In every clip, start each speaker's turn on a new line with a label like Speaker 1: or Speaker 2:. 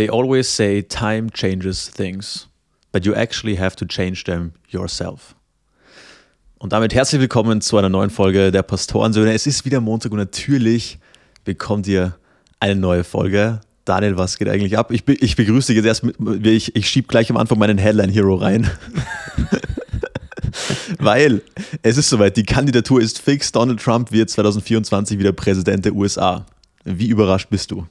Speaker 1: They always say time changes things, but you actually have to change them yourself. Und damit herzlich willkommen zu einer neuen Folge der Pastorensöhne. Es ist wieder Montag und natürlich bekommt ihr eine neue Folge. Daniel, was geht eigentlich ab? Ich, ich begrüße dich jetzt erst mit, ich, ich schiebe gleich am Anfang meinen Headline Hero rein. Weil es ist soweit, die Kandidatur ist fix. Donald Trump wird 2024 wieder Präsident der USA. Wie überrascht bist du?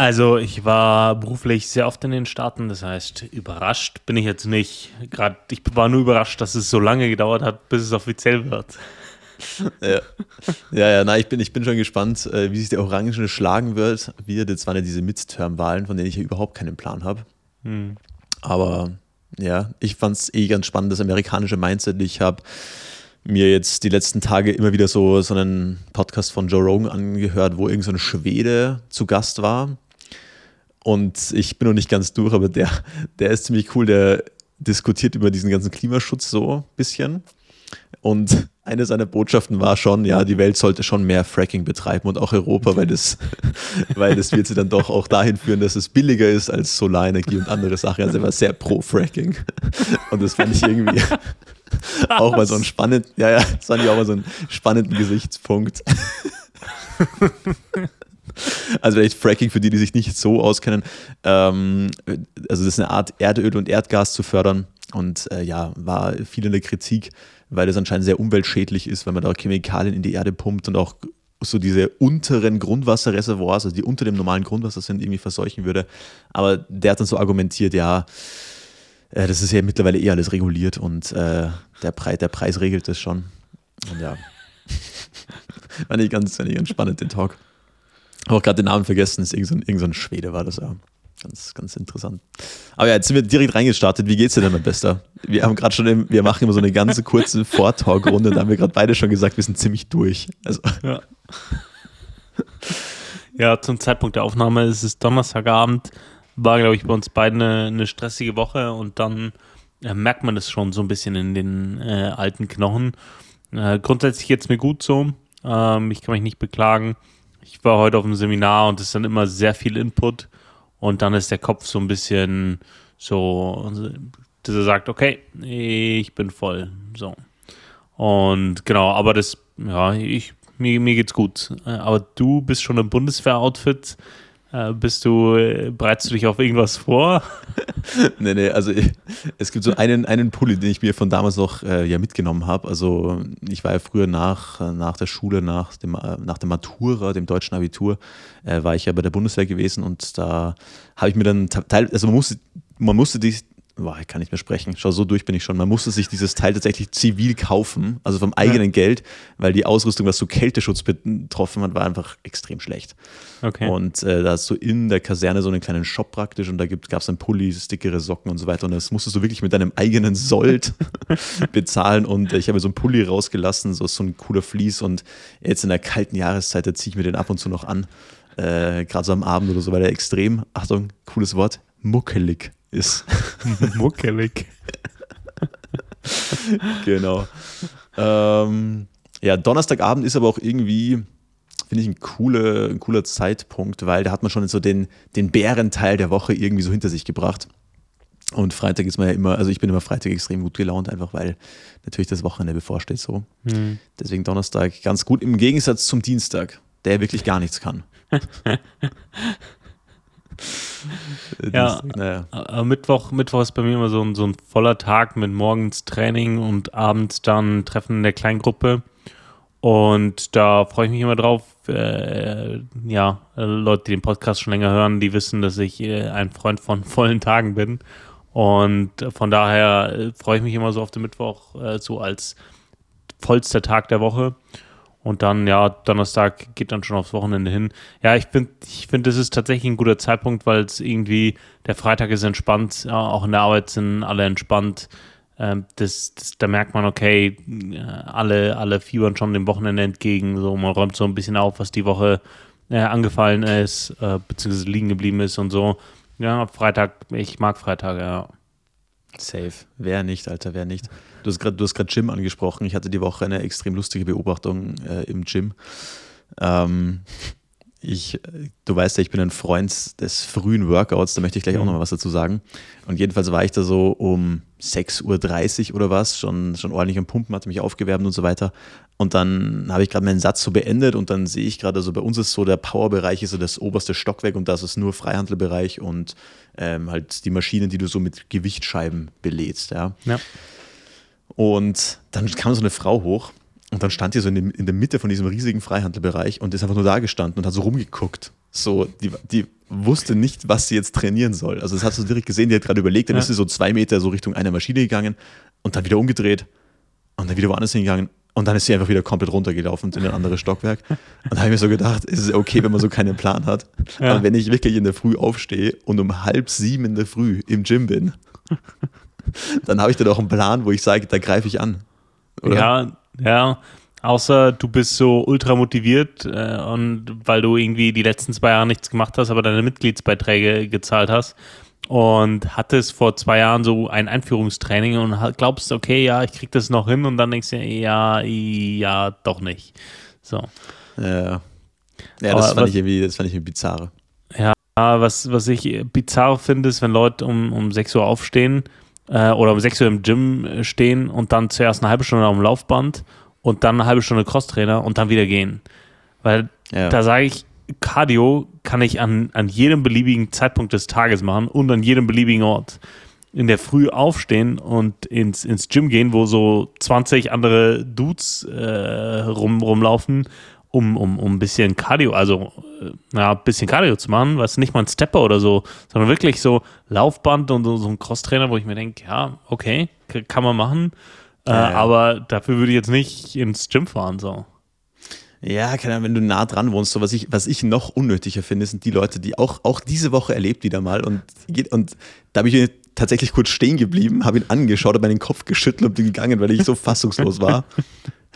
Speaker 2: Also ich war beruflich sehr oft in den Staaten, das heißt, überrascht bin ich jetzt nicht. Gerade ich war nur überrascht, dass es so lange gedauert hat, bis es offiziell wird.
Speaker 1: Ja, ja, ja na, ich bin, ich bin schon gespannt, äh, wie sich der Orangene schlagen wird. Wieder, das waren ja diese Midterm-Wahlen, von denen ich ja überhaupt keinen Plan habe. Hm. Aber ja, ich fand es eh ganz spannend, das amerikanische Mindset. Ich habe mir jetzt die letzten Tage immer wieder so, so einen Podcast von Joe Rogan angehört, wo irgend so ein Schwede zu Gast war. Und ich bin noch nicht ganz durch, aber der, der ist ziemlich cool, der diskutiert über diesen ganzen Klimaschutz so ein bisschen. Und eine seiner Botschaften war schon, ja, die Welt sollte schon mehr Fracking betreiben und auch Europa, weil das, weil das wird sie dann doch auch dahin führen, dass es billiger ist als Solarenergie und andere Sachen. Also er war sehr pro Fracking. Und das fand ich irgendwie auch mal so ein spannend, ja, ja, das fand ich auch mal so einen spannenden Gesichtspunkt. Also vielleicht Fracking für die, die sich nicht so auskennen. Ähm, also das ist eine Art Erdöl und Erdgas zu fördern und äh, ja, war viel in der Kritik, weil das anscheinend sehr umweltschädlich ist, wenn man da Chemikalien in die Erde pumpt und auch so diese unteren Grundwasserreservoirs, also die unter dem normalen Grundwasser sind, irgendwie verseuchen würde. Aber der hat dann so argumentiert, ja, äh, das ist ja mittlerweile eh alles reguliert und äh, der, Preis, der Preis regelt das schon. Und ja, fand ich ganz, fand ich ganz spannend, den Talk. Habe auch gerade den Namen vergessen, ist irgendein, irgendein Schwede war das ja. Ganz, ganz interessant. Aber ja, jetzt sind wir direkt reingestartet. Wie geht's dir denn, mein Bester? Wir haben gerade schon, im, wir machen immer so eine ganze kurze Vortalk-Runde. Da haben wir gerade beide schon gesagt, wir sind ziemlich durch. Also.
Speaker 2: Ja. ja, zum Zeitpunkt der Aufnahme ist es Donnerstagabend. War, glaube ich, bei uns beiden eine, eine stressige Woche und dann äh, merkt man das schon so ein bisschen in den äh, alten Knochen. Äh, grundsätzlich geht es mir gut so. Ähm, ich kann mich nicht beklagen ich war heute auf dem Seminar und es ist dann immer sehr viel Input und dann ist der Kopf so ein bisschen so, dass er sagt, okay, ich bin voll. So. Und genau, aber das, ja, ich, mir, mir geht's gut. Aber du bist schon im Bundeswehr-Outfit. Äh, bist du, äh, bereitest du dich auf irgendwas vor?
Speaker 1: nee, nee, also es gibt so einen, einen Pulli, den ich mir von damals noch äh, ja mitgenommen habe. Also ich war ja früher nach, nach der Schule, nach dem, äh, nach der Matura, dem deutschen Abitur, äh, war ich ja bei der Bundeswehr gewesen und da habe ich mir dann teil, also man musste, man musste die, boah, ich kann nicht mehr sprechen, schau, so durch bin ich schon. Man musste sich dieses Teil tatsächlich zivil kaufen, also vom eigenen ja. Geld, weil die Ausrüstung, was so Kälteschutz betroffen hat, war einfach extrem schlecht. Okay. Und äh, da ist so in der Kaserne so einen kleinen Shop praktisch und da gab es dann Pullis, dickere Socken und so weiter und das musstest du wirklich mit deinem eigenen Sold bezahlen und äh, ich habe so einen Pulli rausgelassen, so, so ein cooler Vlies und jetzt in der kalten Jahreszeit, da ziehe ich mir den ab und zu noch an, äh, gerade so am Abend oder so, weil er extrem, Achtung, cooles Wort, muckelig ist.
Speaker 2: Muckelig.
Speaker 1: genau. Ähm, ja, Donnerstagabend ist aber auch irgendwie, finde ich, ein, coole, ein cooler Zeitpunkt, weil da hat man schon so den, den Bärenteil der Woche irgendwie so hinter sich gebracht. Und Freitag ist man ja immer, also ich bin immer Freitag extrem gut gelaunt, einfach weil natürlich das Wochenende bevorsteht so. Mhm. Deswegen Donnerstag ganz gut, im Gegensatz zum Dienstag, der wirklich gar nichts kann.
Speaker 2: ja, naja. Äh, Mittwoch, Mittwoch ist bei mir immer so ein, so ein voller Tag mit morgens Training und abends dann Treffen in der Kleingruppe. Und da freue ich mich immer drauf. Äh, ja, Leute, die den Podcast schon länger hören, die wissen, dass ich äh, ein Freund von vollen Tagen bin. Und von daher äh, freue ich mich immer so auf den Mittwoch, äh, so als vollster Tag der Woche. Und dann, ja, Donnerstag geht dann schon aufs Wochenende hin. Ja, ich finde, ich finde, das ist tatsächlich ein guter Zeitpunkt, weil es irgendwie, der Freitag ist entspannt, ja, auch in der Arbeit sind alle entspannt. Ähm, das, das, da merkt man, okay, äh, alle, alle fiebern schon dem Wochenende entgegen. So, man räumt so ein bisschen auf, was die Woche äh, angefallen ist, äh, beziehungsweise liegen geblieben ist und so. Ja, Freitag, ich mag Freitag, ja.
Speaker 1: Safe. Wer nicht, Alter, wer nicht. Du hast gerade Gym angesprochen. Ich hatte die Woche eine extrem lustige Beobachtung äh, im Gym. Ähm, ich, du weißt ja, ich bin ein Freund des frühen Workouts, da möchte ich gleich auch noch mal was dazu sagen. Und jedenfalls war ich da so um 6.30 Uhr oder was, schon, schon ordentlich am Pumpen, hatte mich aufgewärmt und so weiter. Und dann habe ich gerade meinen Satz so beendet und dann sehe ich gerade, so bei uns ist so der Powerbereich ist so das oberste Stockwerk und das ist nur Freihandelbereich und ähm, halt die Maschinen, die du so mit Gewichtscheiben belädst, ja. ja. Und dann kam so eine Frau hoch und dann stand die so in, dem, in der Mitte von diesem riesigen Freihandelbereich und ist einfach nur da gestanden und hat so rumgeguckt. So, die, die wusste nicht, was sie jetzt trainieren soll. Also das hast du direkt gesehen, die hat gerade überlegt, dann ja. ist sie so zwei Meter so Richtung einer Maschine gegangen und dann wieder umgedreht und dann wieder woanders hingegangen und dann ist sie einfach wieder komplett runtergelaufen in ein anderes Stockwerk. Und da habe ich mir so gedacht, ist es okay, wenn man so keinen Plan hat. Ja. Aber wenn ich wirklich in der Früh aufstehe und um halb sieben in der Früh im Gym bin, dann habe ich da doch einen Plan, wo ich sage, da greife ich an.
Speaker 2: Oder? Ja, ja, außer du bist so ultra motiviert äh, und weil du irgendwie die letzten zwei Jahre nichts gemacht hast, aber deine Mitgliedsbeiträge gezahlt hast und hattest vor zwei Jahren so ein Einführungstraining und glaubst, okay, ja, ich krieg das noch hin und dann denkst du, ja, ja, doch nicht. So.
Speaker 1: Ja. Ja, das, fand, was, ich irgendwie, das fand ich irgendwie bizarr.
Speaker 2: Ja, was, was ich bizarr finde, ist, wenn Leute um, um 6 Uhr aufstehen äh, oder um 6 Uhr im Gym äh, stehen und dann zuerst eine halbe Stunde am Laufband und dann eine halbe Stunde Crosstrainer und dann wieder gehen. Weil ja. da sage ich, Cardio kann ich an, an jedem beliebigen Zeitpunkt des Tages machen und an jedem beliebigen Ort. In der Früh aufstehen und ins, ins Gym gehen, wo so 20 andere Dudes äh, rum, rumlaufen um, um, um ein bisschen Cardio, also äh, ja, ein bisschen Cardio zu machen, was nicht mal ein Stepper oder so, sondern wirklich so Laufband und so, so ein Crosstrainer, wo ich mir denke, ja, okay, kann man machen, äh, ja, ja. aber dafür würde ich jetzt nicht ins Gym fahren, so.
Speaker 1: Ja, keine Ahnung, wenn du nah dran wohnst, so was ich, was ich noch unnötiger finde, sind die Leute, die auch, auch diese Woche erlebt wieder mal und, und da habe ich tatsächlich kurz stehen geblieben, habe ihn angeschaut, habe meinen Kopf geschüttelt und bin gegangen, weil ich so fassungslos war.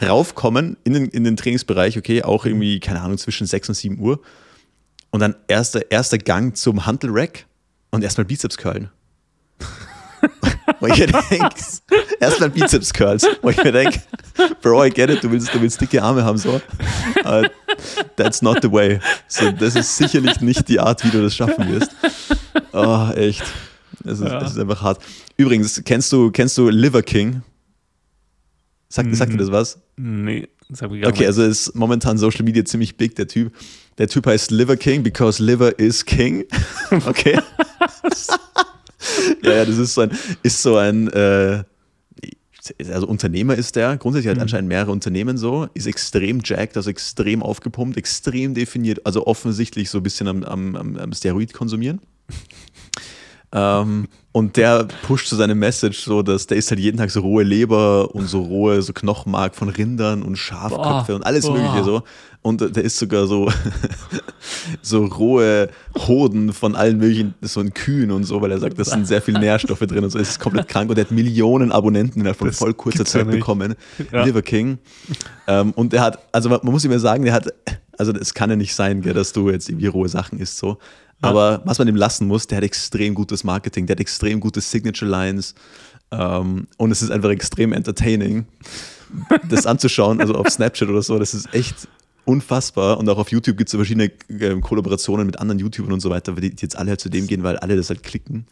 Speaker 1: Raufkommen in den, in den Trainingsbereich, okay, auch irgendwie, keine Ahnung, zwischen 6 und 7 Uhr. Und dann erster, erster Gang zum Hantel-Rack und erstmal Bizeps-Curlen. wo ich mir denke, erstmal Bizeps-Curls. Wo ich mir denke, Bro, I get it, du willst, du willst dicke Arme haben, so. Uh, that's not the way. So, das ist sicherlich nicht die Art, wie du das schaffen wirst. Oh, echt. Es ist, ja. ist einfach hart. Übrigens, kennst du, kennst du Liver King? Sagt, sagt dir das was?
Speaker 2: Nee,
Speaker 1: das habe ich gar Okay, nicht. also ist momentan Social Media ziemlich big, der Typ. Der Typ heißt Liver King, because Liver is King. Okay. ja, ja, das ist so ein, ist so ein äh, also Unternehmer ist der, grundsätzlich hat mhm. anscheinend mehrere Unternehmen so, ist extrem jacked, also extrem aufgepumpt, extrem definiert, also offensichtlich so ein bisschen am, am, am Steroid konsumieren. Ähm, und der pusht so seine Message so, dass der isst halt jeden Tag so rohe Leber und so rohe so Knochenmark von Rindern und Schafköpfe boah, und alles boah. mögliche so. Und der isst sogar so, so rohe Hoden von allen möglichen, so ein Kühen und so, weil er sagt, da sind sehr viele Nährstoffe drin und so. Es ist komplett krank und er hat Millionen Abonnenten innerhalb von voll kurzer Zeit bekommen. Ja. Liver King. Ähm, und er hat, also man muss ihm ja sagen, der hat, also es kann ja nicht sein, gell, dass du jetzt irgendwie rohe Sachen isst so. Aber was man ihm lassen muss, der hat extrem gutes Marketing, der hat extrem gute Signature Lines ähm, und es ist einfach extrem entertaining, das anzuschauen, also auf Snapchat oder so, das ist echt unfassbar und auch auf YouTube gibt es verschiedene äh, Kollaborationen mit anderen YouTubern und so weiter, die, die jetzt alle halt zu dem gehen, weil alle das halt klicken.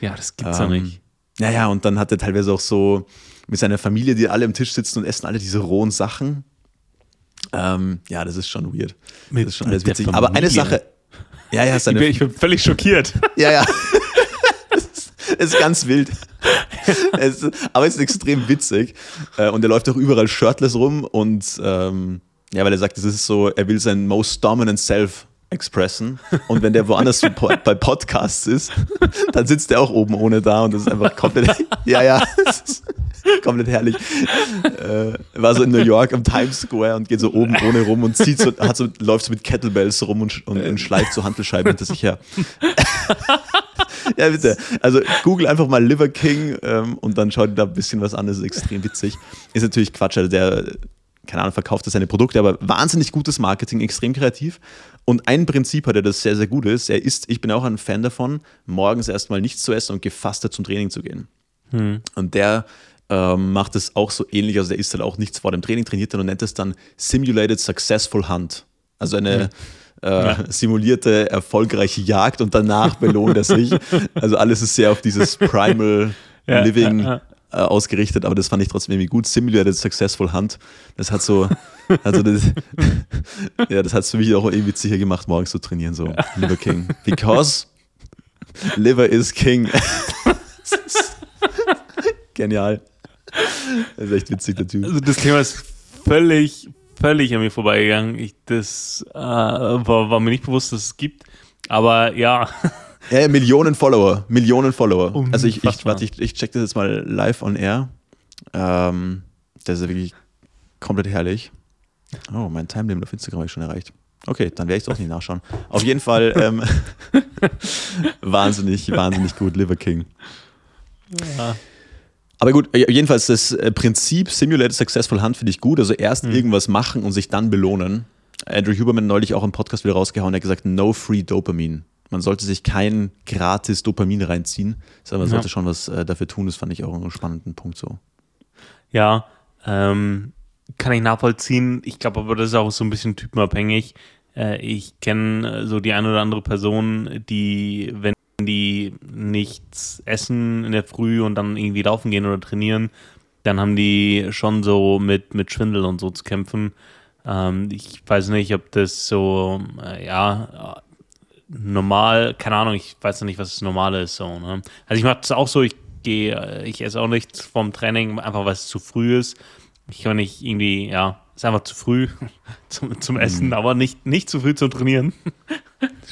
Speaker 2: Ja, das gibt's ähm, ja nicht.
Speaker 1: Ja, ja, und dann hat er teilweise auch so mit seiner Familie, die alle am Tisch sitzen und essen alle diese rohen Sachen. Ähm, ja, das ist schon weird. Mit, das ist schon alles witzig. Aber eine Sache,
Speaker 2: ja, ja, ich, bin, ich bin völlig schockiert.
Speaker 1: ja, ja. Es ist ganz wild. Es ist, aber es ist extrem witzig. Äh, und er läuft auch überall shirtless rum und ähm, ja, weil er sagt, das ist so, er will sein most dominant self expressen. Und wenn der woanders bei Podcasts ist, dann sitzt er auch oben ohne da und das ist einfach komplett, ja, ja, komplett herrlich. Äh, war so in New York am Times Square und geht so oben ohne rum und zieht so, hat so, läuft so mit Kettlebells rum und, und, und schleift so Handelscheiben hinter sich her. ja, bitte. Also google einfach mal Liver King ähm, und dann schaut da ein bisschen was an, das ist extrem witzig. Ist natürlich Quatsch, also der keine Ahnung, verkauft er seine Produkte, aber wahnsinnig gutes Marketing, extrem kreativ. Und ein Prinzip hat er, das sehr, sehr gut ist. Er ist, ich bin auch ein Fan davon, morgens erstmal nichts zu essen und gefastet zum Training zu gehen. Hm. Und der ähm, macht es auch so ähnlich, also der isst halt auch nichts vor dem Training, trainiert dann und nennt es dann Simulated Successful Hunt. Also eine, äh, ja. simulierte erfolgreiche Jagd und danach belohnt er sich. Also alles ist sehr auf dieses Primal ja, Living ja, äh, ausgerichtet, aber das fand ich trotzdem irgendwie gut. Simulated Successful Hunt. Das hat so, also das, ja, das hat es für mich auch irgendwie sicher gemacht, morgens zu trainieren, so Liver King. Because Liver is King. Genial. Das ist echt witzig, der Typ.
Speaker 2: Also das Thema ist völlig, völlig an mir vorbeigegangen. Ich, das äh, war, war, mir nicht bewusst, dass es gibt. Aber ja.
Speaker 1: Ja, Millionen Follower. Millionen Follower. Unfassbar. Also ich, ich, warte, ich, ich check das jetzt mal live on air. Ähm, das ist wirklich komplett herrlich. Oh, mein Timelimit auf Instagram habe ich schon erreicht. Okay, dann werde ich es auch nicht nachschauen. Auf jeden Fall ähm, wahnsinnig, wahnsinnig gut, Liver King. Ja. Aber gut, äh, jedenfalls das äh, Prinzip Simulated Successful Hunt finde ich gut. Also erst mhm. irgendwas machen und sich dann belohnen. Andrew Huberman neulich auch im Podcast wieder rausgehauen, er hat gesagt, no free Dopamine. Man sollte sich kein gratis Dopamin reinziehen, sondern man ja. sollte schon was äh, dafür tun. Das fand ich auch einen spannenden Punkt so.
Speaker 2: Ja, ähm, kann ich nachvollziehen. Ich glaube aber, das ist auch so ein bisschen typenabhängig. Äh, ich kenne so die eine oder andere Person, die, wenn die nichts essen in der Früh und dann irgendwie laufen gehen oder trainieren, dann haben die schon so mit, mit Schwindel und so zu kämpfen. Ähm, ich weiß nicht, ob das so, äh, ja, normal, keine Ahnung, ich weiß noch nicht, was das Normale ist. So, ne? Also ich mache das auch so, ich gehe, äh, ich esse auch nichts vom Training, einfach weil es zu früh ist. Ich kann nicht irgendwie, ja, ist einfach zu früh zum, zum Essen, mhm. aber nicht, nicht zu früh zum Trainieren.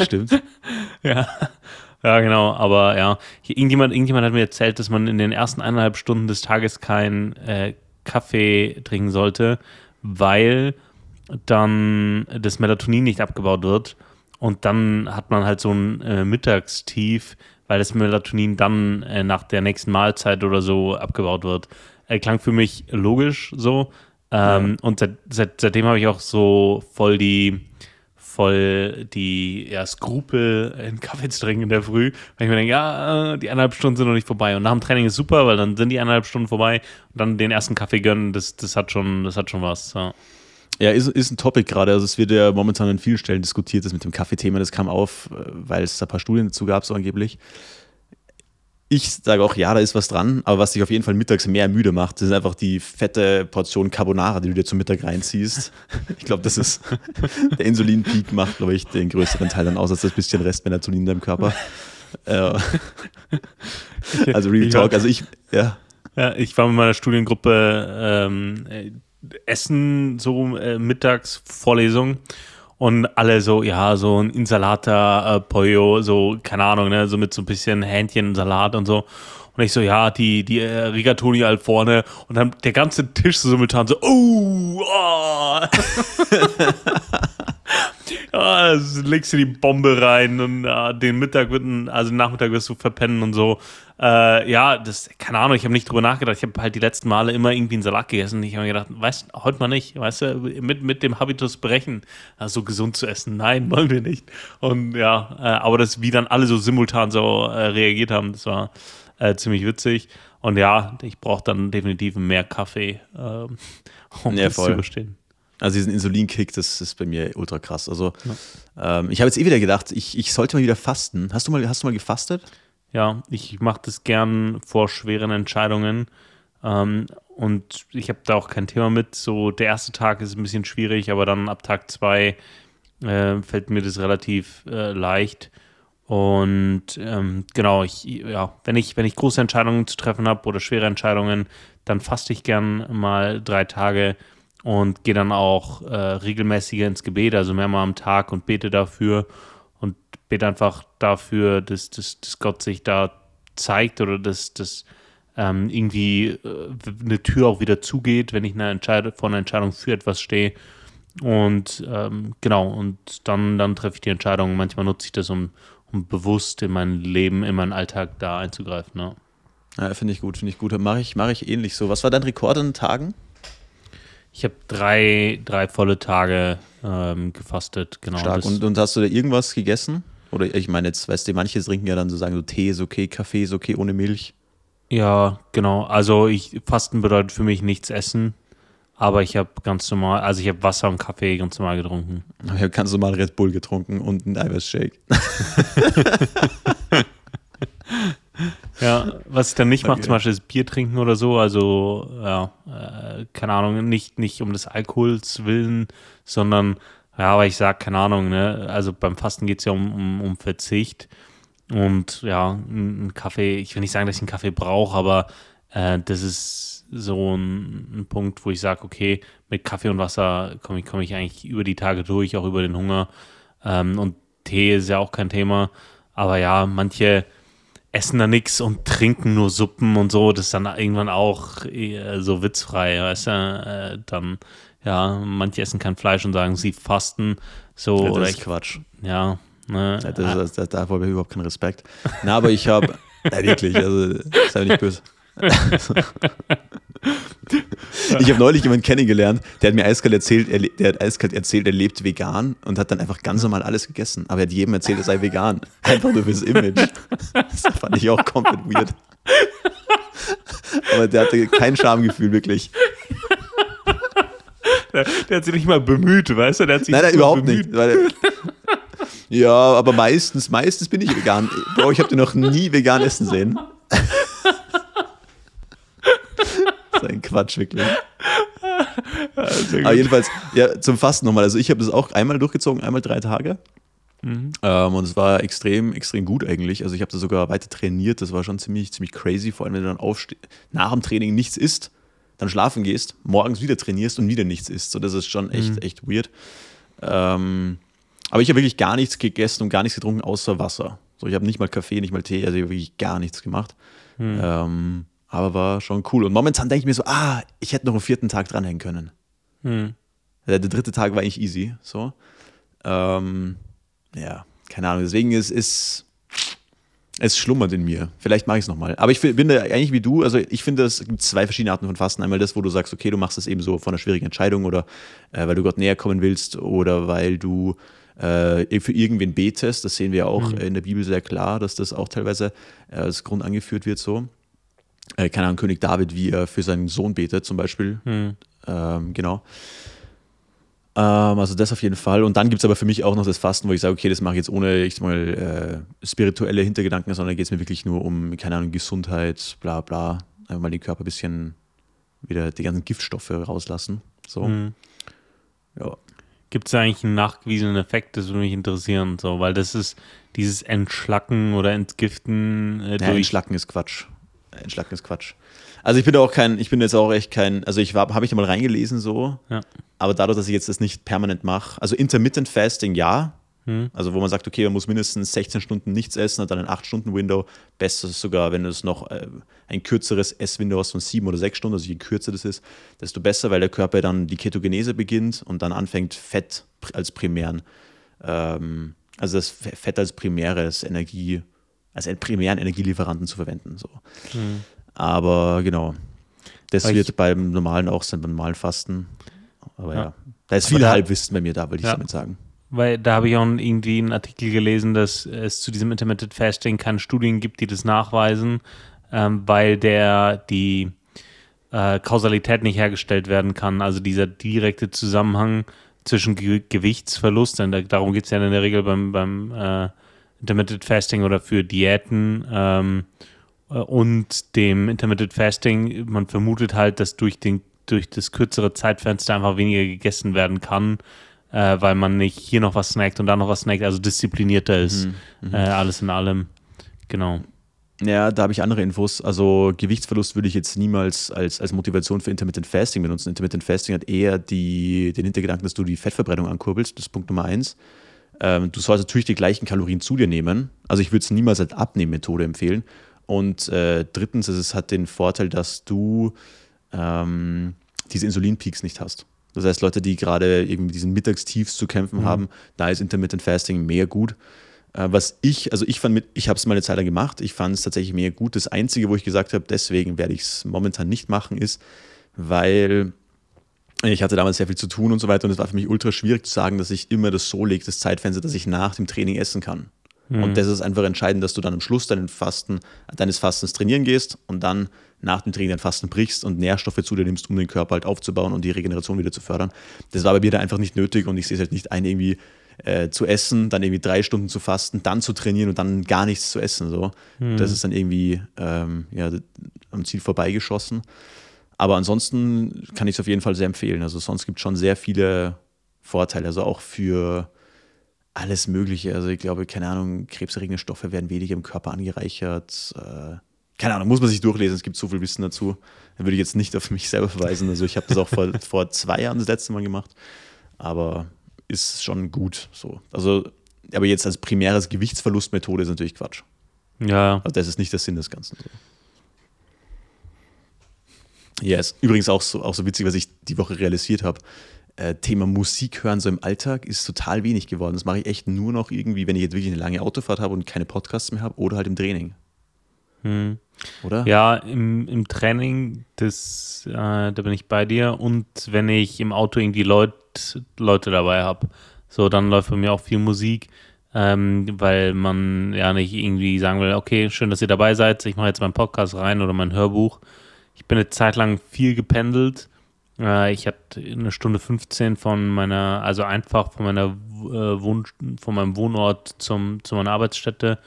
Speaker 1: Stimmt.
Speaker 2: ja. Ja, genau, aber ja, irgendjemand, irgendjemand hat mir erzählt, dass man in den ersten eineinhalb Stunden des Tages keinen äh, Kaffee trinken sollte, weil dann das Melatonin nicht abgebaut wird und dann hat man halt so ein äh, Mittagstief, weil das Melatonin dann äh, nach der nächsten Mahlzeit oder so abgebaut wird. Äh, klang für mich logisch so. Ähm, ja. Und seit, seit, seitdem habe ich auch so voll die voll die ja, Skrupel, einen Kaffee zu trinken in der Früh, weil ich mir denke, ja, die eineinhalb Stunden sind noch nicht vorbei. Und nach dem Training ist super, weil dann sind die eineinhalb Stunden vorbei und dann den ersten Kaffee gönnen, das, das hat schon, das hat schon was. Ja.
Speaker 1: Ja, ist, ist ein Topic gerade. Also es wird ja momentan an vielen Stellen diskutiert, das mit dem Kaffeethema. Das kam auf, äh, weil es da ein paar Studien dazu gab, so angeblich. Ich sage auch, ja, da ist was dran, aber was dich auf jeden Fall mittags mehr müde macht, ist einfach die fette Portion Carbonara, die du dir zum Mittag reinziehst. Ich glaube, das ist der Insulinpeak macht, glaube ich, den größeren Teil dann aus als das bisschen Rest Melatonin in deinem Körper. Äh, also Real Talk, also ich, ja.
Speaker 2: Ja, ich war mit meiner Studiengruppe ähm, Essen, so äh, mittags Vorlesung und alle so, ja, so ein Insalata, äh, Pollo, so, keine Ahnung, ne, so mit so ein bisschen Hähnchen, Salat und so. Und ich so, ja, die, die äh, Rigatoni halt vorne und dann der ganze Tisch so simultan so, oh, oh. ja, legst du die Bombe rein und äh, den Mittag wird, also den Nachmittag wirst du verpennen und so. Äh, ja, das, keine Ahnung, ich habe nicht drüber nachgedacht. Ich habe halt die letzten Male immer irgendwie einen Salat gegessen. Ich habe mir gedacht, weißt du, heute mal nicht, weißt du, mit, mit dem Habitus brechen, also gesund zu essen. Nein, wollen wir nicht. Und ja, äh, aber das, wie dann alle so simultan so äh, reagiert haben, das war äh, ziemlich witzig. Und ja, ich brauche dann definitiv mehr Kaffee, ähm, um
Speaker 1: ja, das voll. zu überstehen. Also diesen Insulinkick, das ist bei mir ultra krass. Also ja. ähm, ich habe jetzt eh wieder gedacht, ich, ich sollte mal wieder fasten. Hast du mal, hast du mal gefastet?
Speaker 2: Ja, ich mache das gern vor schweren Entscheidungen. Ähm, und ich habe da auch kein Thema mit. So, der erste Tag ist ein bisschen schwierig, aber dann ab Tag zwei äh, fällt mir das relativ äh, leicht. Und ähm, genau, ich, ja, wenn ich, wenn ich große Entscheidungen zu treffen habe oder schwere Entscheidungen, dann faste ich gern mal drei Tage und gehe dann auch äh, regelmäßiger ins Gebet, also mehrmal am Tag und bete dafür bete einfach dafür, dass, dass, dass Gott sich da zeigt oder dass, dass ähm, irgendwie äh, eine Tür auch wieder zugeht, wenn ich eine Entscheidung, vor einer Entscheidung für etwas stehe. Und ähm, genau, und dann, dann treffe ich die Entscheidung. Manchmal nutze ich das, um, um bewusst in mein Leben, in meinen Alltag da einzugreifen. Ja,
Speaker 1: ja finde ich gut, finde ich gut. Mache ich, mach ich ähnlich so. Was war dein Rekord in Tagen?
Speaker 2: Ich habe drei, drei volle Tage ähm, gefastet, genau.
Speaker 1: Stark. Und, und hast du da irgendwas gegessen? Oder ich meine, jetzt, weißt du, manche trinken ja dann so sagen, so Tee ist okay, Kaffee ist okay ohne Milch.
Speaker 2: Ja, genau. Also ich Fasten bedeutet für mich nichts essen. Aber ich habe ganz normal, also ich habe Wasser und Kaffee ganz normal getrunken.
Speaker 1: Ich habe ganz normal Red Bull getrunken und einen Eiweißshake.
Speaker 2: was ich dann nicht mache, zum Beispiel ist Bier trinken oder so. Also, ja, äh, keine Ahnung, nicht, nicht um des Alkohols willen, sondern, ja, aber ich sage, keine Ahnung, ne? Also beim Fasten geht es ja um, um, um Verzicht. Und ja, ein Kaffee, ich will nicht sagen, dass ich einen Kaffee brauche, aber äh, das ist so ein, ein Punkt, wo ich sage, okay, mit Kaffee und Wasser komme ich, komm ich eigentlich über die Tage durch, auch über den Hunger. Ähm, und Tee ist ja auch kein Thema. Aber ja, manche essen da nichts und trinken nur Suppen und so. Das ist dann irgendwann auch so witzfrei, weißt du? Äh, dann, ja, manche essen kein Fleisch und sagen, sie fasten. So,
Speaker 1: ja, das
Speaker 2: oder
Speaker 1: ist Quatsch.
Speaker 2: Ja. Ne,
Speaker 1: das, das, das, davor habe ich überhaupt keinen Respekt. Na, aber ich habe, ja, wirklich, also sei nicht böse. ich habe neulich jemanden kennengelernt, der hat mir eiskalt erzählt, er, der hat eiskalt erzählt, er lebt vegan und hat dann einfach ganz normal alles gegessen. Aber er hat jedem erzählt, er sei vegan. Einfach nur fürs Image. Das fand ich auch komplett weird. Aber der hatte kein Schamgefühl, wirklich.
Speaker 2: Der, der, hat sich nicht mal bemüht, weißt du? Der hat sich
Speaker 1: nein, nein, überhaupt bemüht. nicht. Ja, aber meistens, meistens bin ich vegan. Bro, ich habe den noch nie vegan essen sehen. Sein Quatsch, wirklich. Aber jedenfalls, ja, zum Fasten nochmal. Also ich habe das auch einmal durchgezogen, einmal drei Tage. Mhm. Ähm, und es war extrem, extrem gut eigentlich. Also ich habe da sogar weiter trainiert. Das war schon ziemlich, ziemlich crazy. Vor allem, wenn du dann aufstehst, nach dem Training nichts isst, dann schlafen gehst, morgens wieder trainierst und wieder nichts isst. So, das ist schon echt, mhm. echt weird. Ähm, aber ich habe wirklich gar nichts gegessen und gar nichts getrunken, außer Wasser. So, ich habe nicht mal Kaffee, nicht mal Tee, also ich habe wirklich gar nichts gemacht. Mhm. Ähm, aber war schon cool. Und momentan denke ich mir so, ah, ich hätte noch einen vierten Tag dranhängen können. Mhm. Der, der, dritte Tag war eigentlich easy. So. Ähm, ja, keine Ahnung. Deswegen ist es. Es schlummert in mir. Vielleicht mache ich es nochmal. Aber ich bin da eigentlich wie du. Also, ich finde, es gibt zwei verschiedene Arten von Fasten. Einmal das, wo du sagst, okay, du machst es eben so von einer schwierigen Entscheidung oder äh, weil du Gott näher kommen willst oder weil du äh, für irgendwen betest. Das sehen wir auch mhm. in der Bibel sehr klar, dass das auch teilweise äh, als Grund angeführt wird. So. Äh, keine Ahnung, König David, wie er für seinen Sohn betet, zum Beispiel. Mhm. Ähm, genau. Ähm, also das auf jeden Fall. Und dann gibt es aber für mich auch noch das Fasten, wo ich sage, okay, das mache ich jetzt ohne ich mal äh, spirituelle Hintergedanken, sondern geht es mir wirklich nur um, keine Ahnung, Gesundheit, bla bla. Einfach mal den Körper ein bisschen wieder die ganzen Giftstoffe rauslassen. So. Mhm.
Speaker 2: Ja. Gibt es eigentlich einen nachgewiesenen Effekt, das würde mich interessieren, so, weil das ist dieses Entschlacken oder Entgiften
Speaker 1: äh, ja, Entschlacken ist Quatsch. Entschlacken ist Quatsch. Also ich bin auch kein, ich bin jetzt auch echt kein, also ich habe ich da mal reingelesen so, ja. aber dadurch, dass ich jetzt das nicht permanent mache, also Intermittent Fasting ja, hm. also wo man sagt, okay, man muss mindestens 16 Stunden nichts essen und dann ein 8-Stunden-Window, besser sogar, wenn du es noch äh, ein kürzeres Ess-Window hast von 7 oder 6 Stunden, also je kürzer das ist, desto besser, weil der Körper dann die Ketogenese beginnt und dann anfängt Fett als primären, ähm, also das Fett als primäres Energie, als primären Energielieferanten zu verwenden. So. Mhm. Aber genau, das Weil wird beim normalen auch sein, beim normalen Fasten. Aber ja, ja da ist viel da, Halbwissen bei mir da, würde ich ja. damit sagen.
Speaker 2: Weil da habe ich auch irgendwie einen Artikel gelesen, dass es zu diesem Intermittent Fasting keine Studien gibt, die das nachweisen, ähm, weil der die äh, Kausalität nicht hergestellt werden kann. Also dieser direkte Zusammenhang zwischen Ge Gewichtsverlust, denn da, darum geht es ja in der Regel beim, beim äh, Intermittent Fasting oder für Diäten ähm, äh, und dem Intermittent Fasting. Man vermutet halt, dass durch, den, durch das kürzere Zeitfenster einfach weniger gegessen werden kann, äh, weil man nicht hier noch was snackt und da noch was snackt, also disziplinierter ist. Mhm, mhm. äh, alles in allem. Genau.
Speaker 1: Ja, da habe ich andere Infos. Also Gewichtsverlust würde ich jetzt niemals als, als Motivation für Intermittent Fasting benutzen. Intermittent Fasting hat eher die, den Hintergedanken, dass du die Fettverbrennung ankurbelst. Das ist Punkt Nummer eins. Ähm, du sollst natürlich die gleichen Kalorien zu dir nehmen. Also ich würde es niemals als Abnehmmethode empfehlen. Und äh, drittens, es hat den Vorteil, dass du ähm, diese Insulinpeaks nicht hast. Das heißt, Leute, die gerade irgendwie diesen Mittagstiefs zu kämpfen mhm. haben, da ist Intermittent Fasting mehr gut. Äh, was ich, also ich fand mit, ich habe es mal eine Zeit lang gemacht, ich fand es tatsächlich mehr gut. Das Einzige, wo ich gesagt habe, deswegen werde ich es momentan nicht machen, ist, weil ich hatte damals sehr viel zu tun und so weiter und es war für mich ultra schwierig zu sagen, dass ich immer das so lege, das Zeitfenster, dass ich nach dem Training essen kann. Mhm. Und das ist einfach entscheidend, dass du dann am Schluss deinen Fasten, deines Fastens trainieren gehst und dann nach dem Training dein Fasten brichst und Nährstoffe zu dir nimmst, um den Körper halt aufzubauen und die Regeneration wieder zu fördern. Das war bei mir da einfach nicht nötig und ich sehe es halt nicht ein, irgendwie äh, zu essen, dann irgendwie drei Stunden zu fasten, dann zu trainieren und dann gar nichts zu essen. So. Mhm. Das ist dann irgendwie ähm, ja, am Ziel vorbeigeschossen. Aber ansonsten kann ich es auf jeden Fall sehr empfehlen. Also sonst gibt es schon sehr viele Vorteile, also auch für alles Mögliche. Also ich glaube, keine Ahnung, krebserregende Stoffe werden weniger im Körper angereichert. Äh, keine Ahnung, muss man sich durchlesen, es gibt so viel Wissen dazu. Da würde ich jetzt nicht auf mich selber verweisen. Also ich habe das auch vor, vor zwei Jahren das letzte Mal gemacht. Aber ist schon gut so. Also, aber jetzt als primäres Gewichtsverlustmethode ist natürlich Quatsch.
Speaker 2: Ja.
Speaker 1: Also das ist nicht der Sinn des Ganzen. So. Ja, ist übrigens auch so, auch so witzig, was ich die Woche realisiert habe. Äh, Thema Musik hören so im Alltag ist total wenig geworden. Das mache ich echt nur noch irgendwie, wenn ich jetzt wirklich eine lange Autofahrt habe und keine Podcasts mehr habe oder halt im Training.
Speaker 2: Hm. Oder? Ja, im, im Training, das, äh, da bin ich bei dir. Und wenn ich im Auto irgendwie Leut, Leute dabei habe, so dann läuft bei mir auch viel Musik, ähm, weil man ja nicht irgendwie sagen will, okay, schön, dass ihr dabei seid, ich mache jetzt meinen Podcast rein oder mein Hörbuch. Ich bin eine Zeit lang viel gependelt. Äh, ich hatte eine Stunde 15 von meiner, also einfach von meiner äh, Wohn von meinem Wohnort zum, zu meiner Arbeitsstätte.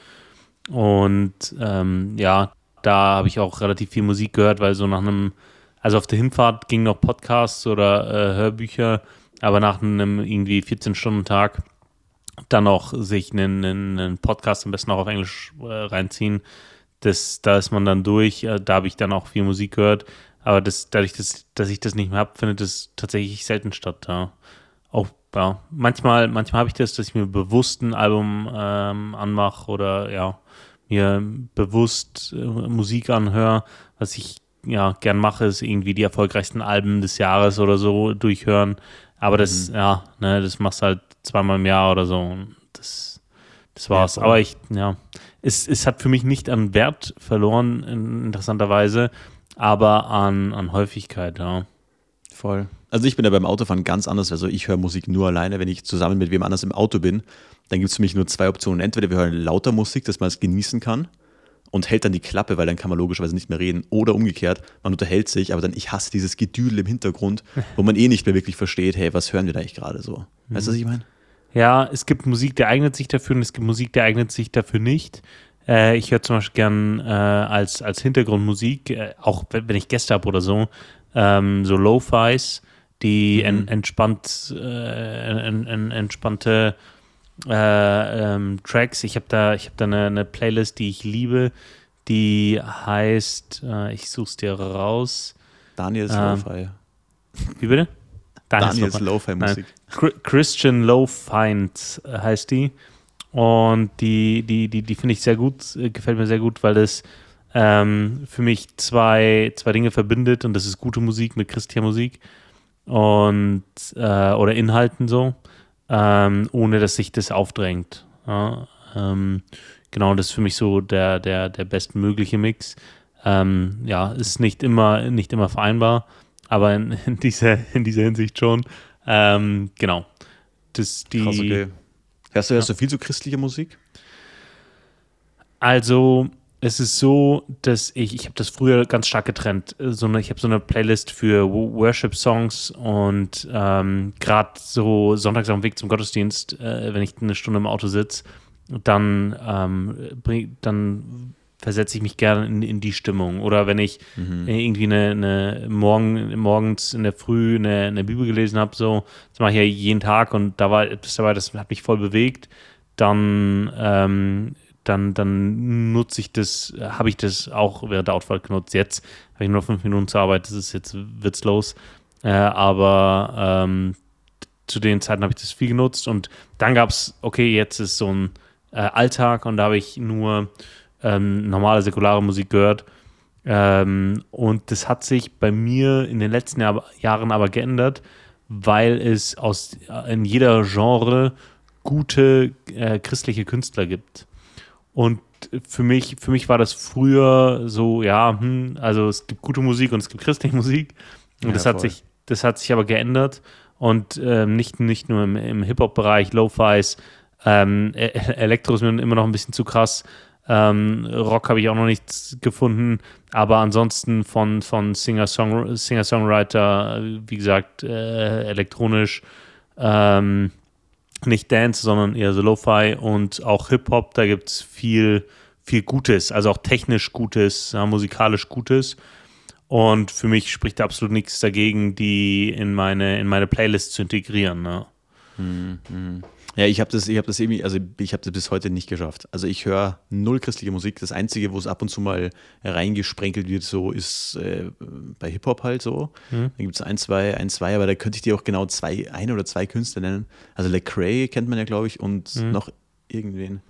Speaker 2: Und ähm, ja, da habe ich auch relativ viel Musik gehört, weil so nach einem, also auf der Hinfahrt gingen noch Podcasts oder äh, Hörbücher, aber nach einem irgendwie 14-Stunden-Tag dann noch sich einen, einen, Podcast am besten auch auf Englisch äh, reinziehen das, da ist man dann durch. Äh, da habe ich dann auch viel Musik gehört. Aber das, dadurch, dass, dass ich das nicht mehr habe, findet es tatsächlich selten statt. Ja. Auch, ja, manchmal, manchmal habe ich das, dass ich mir bewusst ein Album ähm, anmache oder ja, mir bewusst äh, Musik anhöre. Was ich ja gern mache, ist irgendwie die erfolgreichsten Alben des Jahres oder so durchhören. Aber das, mhm. ja, ne, das machst du halt zweimal im Jahr oder so. Das, das war's. Ja, Aber ich, ja, es, es hat für mich nicht an Wert verloren, interessanterweise, aber an, an Häufigkeit, ja.
Speaker 1: Voll. Also ich bin da beim Autofahren ganz anders. Also ich höre Musik nur alleine, wenn ich zusammen mit wem anders im Auto bin. Dann gibt es für mich nur zwei Optionen. Entweder wir hören lauter Musik, dass man es genießen kann und hält dann die Klappe, weil dann kann man logischerweise nicht mehr reden. Oder umgekehrt, man unterhält sich, aber dann ich hasse dieses Gedüdel im Hintergrund, wo man eh nicht mehr wirklich versteht, hey, was hören wir da eigentlich gerade so? Weißt du, was ich meine?
Speaker 2: Ja, es gibt Musik, der eignet sich dafür und es gibt Musik, der eignet sich dafür nicht. Äh, ich höre zum Beispiel gern äh, als, als Hintergrundmusik, äh, auch wenn ich Gäste habe oder so, ähm, so Lo-Fis, die mhm. en, entspannt, äh, en, en, entspannte äh, ähm, Tracks. Ich habe da, ich hab da eine, eine, Playlist, die ich liebe, die heißt, äh, ich suche es dir raus.
Speaker 1: Daniels ähm, Lo-Fi.
Speaker 2: Wie bitte?
Speaker 1: Daniels Lo-Fi-Musik.
Speaker 2: Christian Low-Find heißt die. Und die, die, die, die finde ich sehr gut, äh, gefällt mir sehr gut, weil das ähm, für mich zwei, zwei Dinge verbindet und das ist gute Musik mit Christian Musik und äh, oder Inhalten so, ähm, ohne dass sich das aufdrängt. Ja, ähm, genau, das ist für mich so der, der, der bestmögliche Mix. Ähm, ja, ist nicht immer, nicht immer vereinbar, aber in, in, dieser, in dieser Hinsicht schon. Ähm, genau. Das, die, Krass, okay.
Speaker 1: Hörst du, hörst ja. du viel so christliche Musik?
Speaker 2: Also, es ist so, dass ich, ich habe das früher ganz stark getrennt. So eine, ich habe so eine Playlist für Worship-Songs und ähm, gerade so sonntags auf dem Weg zum Gottesdienst, äh, wenn ich eine Stunde im Auto sitze, dann, ähm, dann versetze ich mich gerne in, in, die Stimmung. Oder wenn ich mhm. irgendwie eine, eine, morgen, morgens in der Früh eine, eine Bibel gelesen habe, so, das mache ich ja jeden Tag und da war etwas dabei, das hat mich voll bewegt, dann, ähm, dann, dann nutze ich das, habe ich das auch während der Autofahrt genutzt. Jetzt habe ich nur fünf Minuten zur Arbeit, das ist jetzt witzlos. Äh, aber ähm, zu den Zeiten habe ich das viel genutzt und dann gab es, okay, jetzt ist so ein äh, Alltag und da habe ich nur ähm, normale säkulare Musik gehört. Ähm, und das hat sich bei mir in den letzten Jahr, Jahren aber geändert, weil es aus in jeder Genre gute äh, christliche Künstler gibt. Und für mich, für mich war das früher so, ja, hm, also es gibt gute Musik und es gibt christliche Musik. Und ja, das hat sich, das hat sich aber geändert. Und ähm, nicht, nicht nur im, im Hip-Hop-Bereich, Lo-Fis, ähm, e-, Elektro ist mir immer noch ein bisschen zu krass, Ähm, Rock habe ich auch noch nichts gefunden, aber ansonsten von, von Singer-Songwriter, Singer wie gesagt, äh, elektronisch, ähm, nicht Dance, sondern eher so Lo-Fi und auch Hip-Hop, da gibt es viel, viel Gutes, also auch technisch Gutes, ja, musikalisch Gutes. Und für mich spricht absolut nichts dagegen, die in meine, in meine Playlist zu integrieren. Ne?
Speaker 1: Mhm. Ja, ich habe das, ich das irgendwie, also ich habe das bis heute nicht geschafft. Also ich höre null christliche Musik. Das Einzige, wo es ab und zu mal reingesprenkelt wird, so ist äh, bei Hip-Hop halt so. Mhm. Da gibt es ein, zwei, ein, zwei, aber da könnte ich dir auch genau zwei, ein oder zwei Künstler nennen. Also Lecrae kennt man ja, glaube ich, und mhm. noch irgendwen.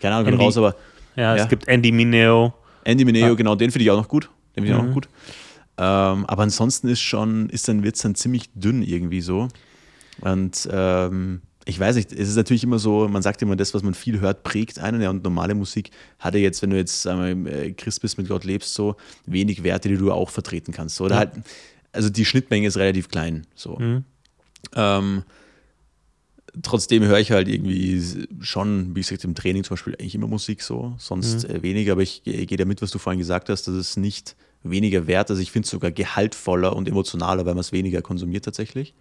Speaker 1: Keine Ahnung, Andy, raus, aber.
Speaker 2: Ja, ja, es gibt Andy Mineo.
Speaker 1: Andy Mineo, ja. genau, den finde ich auch noch gut. Den finde ich mhm. auch noch mhm. gut. Ähm, aber ansonsten ist schon, ist dann, wird es dann ziemlich dünn irgendwie so. Und ähm, ich weiß nicht, es ist natürlich immer so, man sagt immer, das, was man viel hört, prägt einen. Ja, und normale Musik hat ja jetzt, wenn du jetzt sagen wir, äh, Christ bist, mit Gott lebst, so wenig Werte, die du auch vertreten kannst. So. Oder ja. halt, also die Schnittmenge ist relativ klein. So. Mhm. Ähm, trotzdem höre ich halt irgendwie schon, wie gesagt, im Training zum Beispiel eigentlich immer Musik so, sonst mhm. Äh, weniger, aber ich, ich gehe damit, was du vorhin gesagt hast, dass es nicht weniger wert, also ich finde es sogar gehaltvoller und emotionaler, weil man es weniger konsumiert tatsächlich.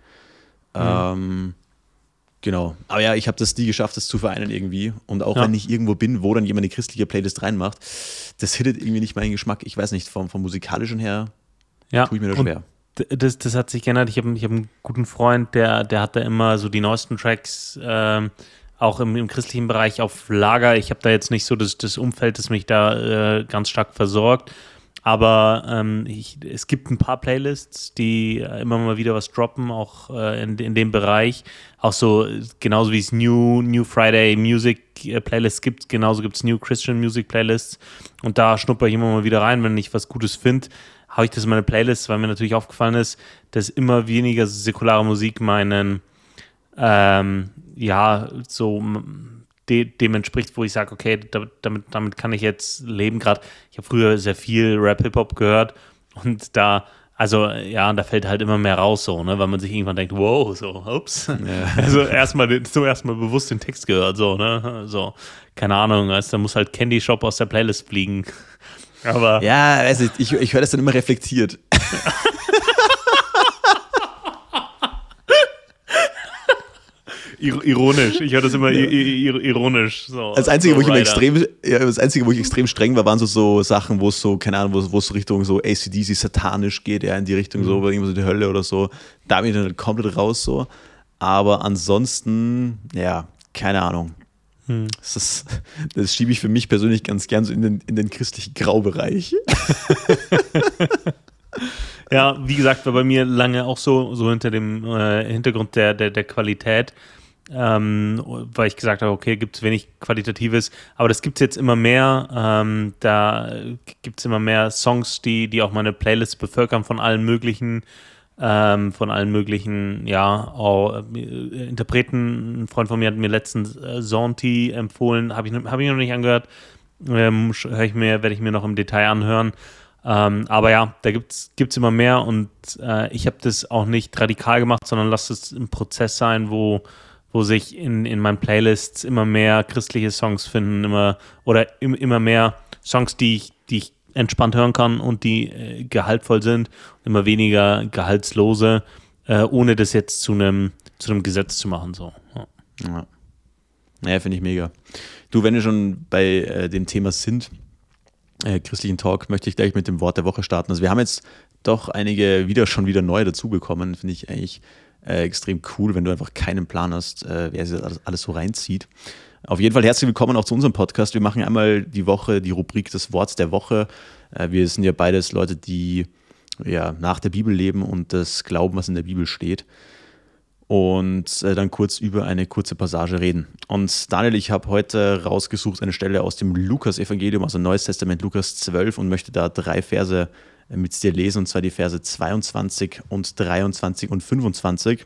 Speaker 1: Mhm. Ähm, Genau. Aber ja, ich habe das nie geschafft, das zu vereinen irgendwie. Und auch ja. wenn ich irgendwo bin, wo dann jemand eine christliche Playlist reinmacht, das hittet irgendwie nicht meinen Geschmack. Ich weiß nicht, vom, vom musikalischen her
Speaker 2: ja. tue ich mir das schwer. Das, das hat sich geändert. Ich habe ich hab einen guten Freund, der, der hat da immer so die neuesten Tracks äh, auch im, im, christlichen Bereich auf Lager. Ich habe da jetzt nicht so das, das Umfeld, das mich da äh, ganz stark versorgt. Aber ähm, ich, es gibt ein paar Playlists, die immer mal wieder was droppen, auch äh, in, in dem Bereich. Auch so, genauso wie es New, New Friday Music äh, Playlists gibt, genauso gibt es New Christian Music Playlists. Und da schnupper ich immer mal wieder rein, wenn ich was Gutes finde, habe ich das in meine Playlist, weil mir natürlich aufgefallen ist, dass immer weniger säkulare Musik meinen, ähm, ja, so de dem entspricht, wo ich sage, okay, damit, damit kann ich jetzt leben. Gerade, ich habe früher sehr viel Rap-Hip-Hop gehört und da, also ja, da fällt halt immer mehr raus so, ne, weil man sich irgendwann denkt, wow, so, ups. Ja. Also erstmal so erstmal bewusst den Text gehört, so, ne? So, keine Ahnung, also da muss halt Candy Shop aus der Playlist fliegen. Aber.
Speaker 1: Ja, also ich, ich höre das dann immer reflektiert.
Speaker 2: ironisch. Ich höre das immer ironisch. So,
Speaker 1: das Einzige, so wo ich immer extrem, ja, das Einzige, wo ich extrem streng war, waren so, so Sachen, wo es so, keine Ahnung, wo es Richtung so ACDC satanisch geht, ja, in die Richtung mhm. so, irgendwo so die Hölle oder so. Da bin ich dann komplett raus so. Aber ansonsten, ja, keine Ahnung. Hm. Das, ist, das schiebe ich für mich persönlich ganz gern so in den, in den christlichen Graubereich.
Speaker 2: ja, wie gesagt, war bei mir lange auch so, so hinter dem äh, Hintergrund der, der, der Qualität ähm, weil ich gesagt habe, okay, gibt es wenig Qualitatives, aber das gibt es jetzt immer mehr. Ähm, da gibt es immer mehr Songs, die, die auch meine Playlist bevölkern von allen möglichen, ähm, von allen möglichen, ja, auch, äh, Interpreten. Ein Freund von mir hat mir letztens äh, Zonti empfohlen, habe ich, hab ich noch nicht angehört. Ähm, ich mir, werde ich mir noch im Detail anhören. Ähm, aber ja, da gibt es immer mehr und äh, ich habe das auch nicht radikal gemacht, sondern lass es ein Prozess sein, wo wo sich in, in meinen Playlists immer mehr christliche Songs finden, immer oder im, immer mehr Songs, die ich, die ich entspannt hören kann und die äh, gehaltvoll sind, immer weniger gehaltslose, äh, ohne das jetzt zu einem zu einem Gesetz zu machen. So. Ja.
Speaker 1: ja. Naja, finde ich mega. Du, wenn wir schon bei äh, dem Thema sind, äh, christlichen Talk, möchte ich gleich mit dem Wort der Woche starten. Also wir haben jetzt doch einige wieder schon wieder neue dazubekommen, finde ich eigentlich äh, extrem cool, wenn du einfach keinen Plan hast, äh, wer sich alles, alles so reinzieht. Auf jeden Fall herzlich willkommen auch zu unserem Podcast. Wir machen einmal die Woche die Rubrik des Worts der Woche. Äh, wir sind ja beides Leute, die ja, nach der Bibel leben und das glauben, was in der Bibel steht. Und äh, dann kurz über eine kurze Passage reden. Und Daniel, ich habe heute rausgesucht eine Stelle aus dem Lukas-Evangelium, also Neues Testament, Lukas 12, und möchte da drei Verse mit dir lesen, und zwar die Verse 22 und 23 und 25.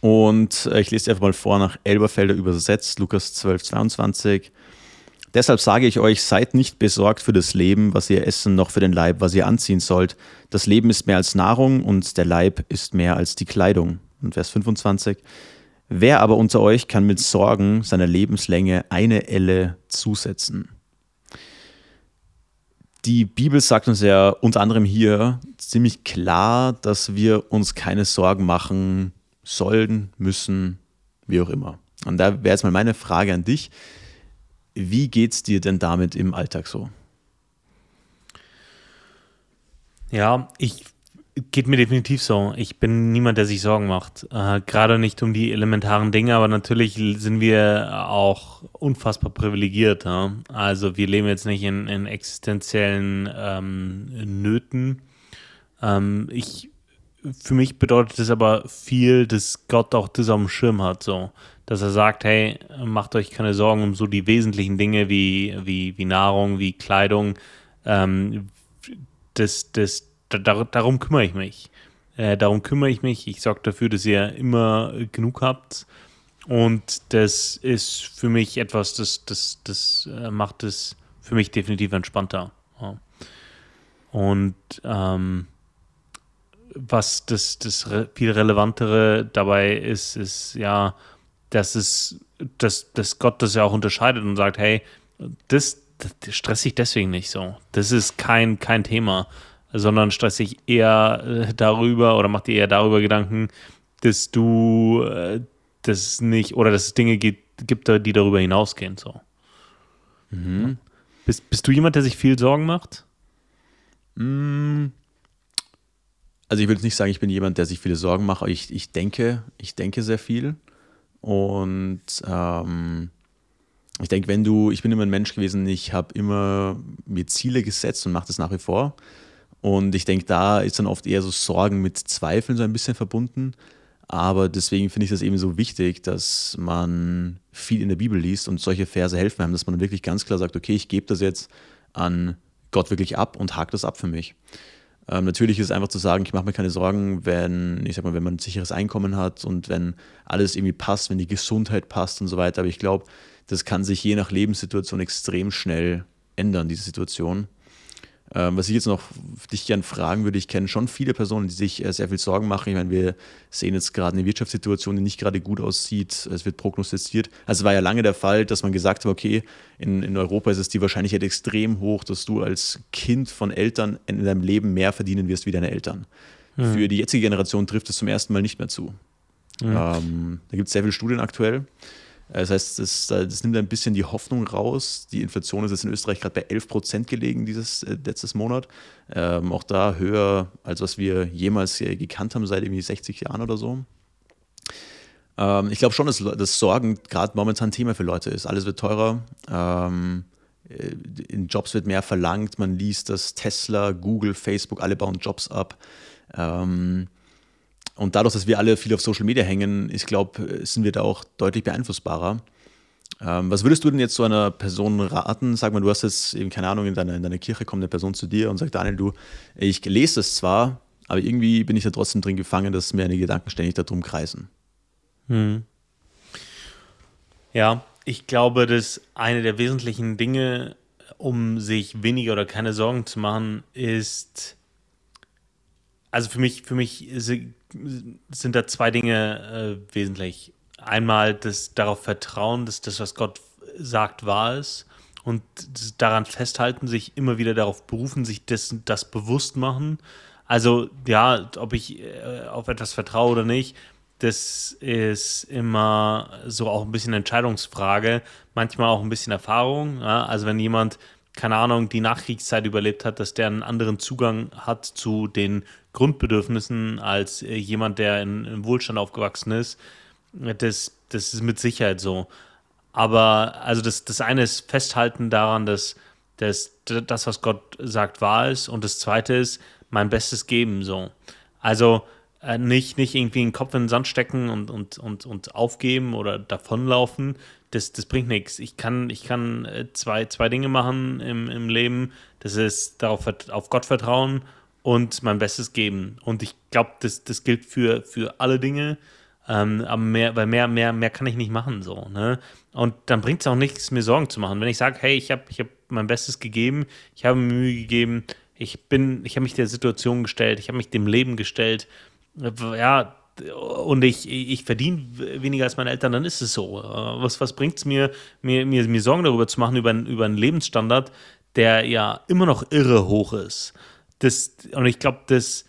Speaker 1: Und äh, ich lese einfach mal vor nach Elberfelder übersetzt, Lukas 12, 22. Deshalb sage ich euch, seid nicht besorgt für das Leben, was ihr essen, noch für den Leib, was ihr anziehen sollt. Das Leben ist mehr als Nahrung und der Leib ist mehr als die Kleidung. Und Vers 25. Wer aber unter euch kann mit Sorgen seiner Lebenslänge eine Elle zusetzen? Die Bibel sagt uns ja unter anderem hier ziemlich klar, dass wir uns keine Sorgen machen sollen, müssen, wie auch immer. Und da wäre jetzt mal meine Frage an dich. Wie geht es dir denn damit im Alltag so?
Speaker 2: Ja, ich Geht mir definitiv so. Ich bin niemand, der sich Sorgen macht. Äh, Gerade nicht um die elementaren Dinge, aber natürlich sind wir auch unfassbar privilegiert. Ja? Also wir leben jetzt nicht in, in existenziellen ähm, Nöten. Ähm, ich, für mich bedeutet es aber viel, dass Gott auch das auf dem Schirm hat. So. Dass er sagt, hey, macht euch keine Sorgen um so die wesentlichen Dinge wie, wie, wie Nahrung, wie Kleidung. Ähm, das, das, da, darum kümmere ich mich. Äh, darum kümmere ich mich. Ich sorge dafür, dass ihr immer genug habt. Und das ist für mich etwas, das, das, das äh, macht es für mich definitiv entspannter. Ja. Und ähm, was das, das viel relevantere dabei ist, ist ja, dass es, dass, dass Gott das ja auch unterscheidet und sagt, hey, das, das stress dich deswegen nicht so. Das ist kein, kein Thema sondern stress dich eher äh, darüber oder mach dir eher darüber Gedanken, dass du äh, das nicht oder dass es Dinge gibt, gibt die darüber hinausgehen. So. Mhm. Bist, bist du jemand, der sich viel Sorgen macht?
Speaker 1: Mm. Also ich würde nicht sagen, ich bin jemand, der sich viele Sorgen macht, aber ich, ich denke, ich denke sehr viel. Und ähm, ich denke, wenn du, ich bin immer ein Mensch gewesen, ich habe immer mir Ziele gesetzt und mache das nach wie vor. Und ich denke, da ist dann oft eher so Sorgen mit Zweifeln so ein bisschen verbunden. Aber deswegen finde ich das eben so wichtig, dass man viel in der Bibel liest und solche Verse helfen einem, dass man wirklich ganz klar sagt, okay, ich gebe das jetzt an Gott wirklich ab und hake das ab für mich. Ähm, natürlich ist es einfach zu sagen, ich mache mir keine Sorgen, wenn, ich sag mal, wenn man ein sicheres Einkommen hat und wenn alles irgendwie passt, wenn die Gesundheit passt und so weiter. Aber ich glaube, das kann sich je nach Lebenssituation extrem schnell ändern, diese Situation. Ähm, was ich jetzt noch dich gerne fragen würde, ich kenne schon viele Personen, die sich äh, sehr viel Sorgen machen. Ich meine, wir sehen jetzt gerade eine Wirtschaftssituation, die nicht gerade gut aussieht. Es wird prognostiziert. Also es war ja lange der Fall, dass man gesagt hat, okay, in, in Europa ist es die Wahrscheinlichkeit extrem hoch, dass du als Kind von Eltern in deinem Leben mehr verdienen wirst wie deine Eltern. Mhm. Für die jetzige Generation trifft es zum ersten Mal nicht mehr zu. Mhm. Ähm, da gibt es sehr viele Studien aktuell. Äh, das heißt, das, das, nimmt ein bisschen die Hoffnung raus. Die Inflation ist jetzt in Österreich gerade bei 11 Prozent gelegen dieses äh, letztes Monat. Ähm, auch da höher, als was wir jemals gekannt haben seit irgendwie 60 Jahren oder so. Ähm, ich glaube schon, dass, dass Sorgen gerade momentan Thema für Leute ist. Alles wird teurer. Ähm, äh, in Jobs wird mehr verlangt. Man liest, dass Tesla, Google, Facebook, alle bauen Jobs ab. Ähm, und dadurch, dass wir alle viel auf Social Media hängen, ich glaube, sind wir da auch deutlich beeinflussbarer. Ähm, was würdest du denn jetzt so einer Person raten? Sag mal, du hast jetzt eben, keine Ahnung, in deiner, in deiner Kirche kommt eine Person zu dir und sagt, Daniel, du, ich lese das zwar, aber irgendwie bin ich da trotzdem drin gefangen, dass mir eine Gedanken ständig darum kreisen. Hm.
Speaker 2: Ja, ich glaube, dass eine der wesentlichen Dinge, um sich weniger oder keine Sorgen zu machen, ist, also für mich, für mich sind da zwei Dinge äh, wesentlich. Einmal das darauf vertrauen, dass das, was Gott sagt, wahr ist und daran festhalten, sich immer wieder darauf berufen, sich das, das bewusst machen. Also ja, ob ich äh, auf etwas vertraue oder nicht, das ist immer so auch ein bisschen Entscheidungsfrage, manchmal auch ein bisschen Erfahrung. Ja? Also wenn jemand keine Ahnung, die Nachkriegszeit überlebt hat, dass der einen anderen Zugang hat zu den Grundbedürfnissen als äh, jemand, der in, in Wohlstand aufgewachsen ist. Das, das ist mit Sicherheit so. Aber also das, das eine ist Festhalten daran, dass, dass das, was Gott sagt, wahr ist. Und das zweite ist, mein Bestes geben. So. Also äh, nicht, nicht irgendwie den Kopf in den Sand stecken und, und, und, und aufgeben oder davonlaufen, das, das bringt nichts. Ich kann, ich kann äh, zwei, zwei Dinge machen im, im Leben. Das ist darauf auf Gott vertrauen und mein Bestes geben. Und ich glaube, das, das gilt für, für alle Dinge. Ähm, aber mehr, weil mehr, mehr, mehr kann ich nicht machen. So, ne? Und dann bringt es auch nichts, mir Sorgen zu machen. Wenn ich sage, hey, ich habe ich hab mein Bestes gegeben, ich habe Mühe gegeben, ich bin, ich habe mich der Situation gestellt, ich habe mich dem Leben gestellt, ja, und ich, ich verdiene weniger als meine Eltern, dann ist es so. Äh, was, was bringt es mir, mir, mir, mir Sorgen darüber zu machen, über, über einen Lebensstandard, der ja immer noch irre hoch ist? Das, und ich glaube, das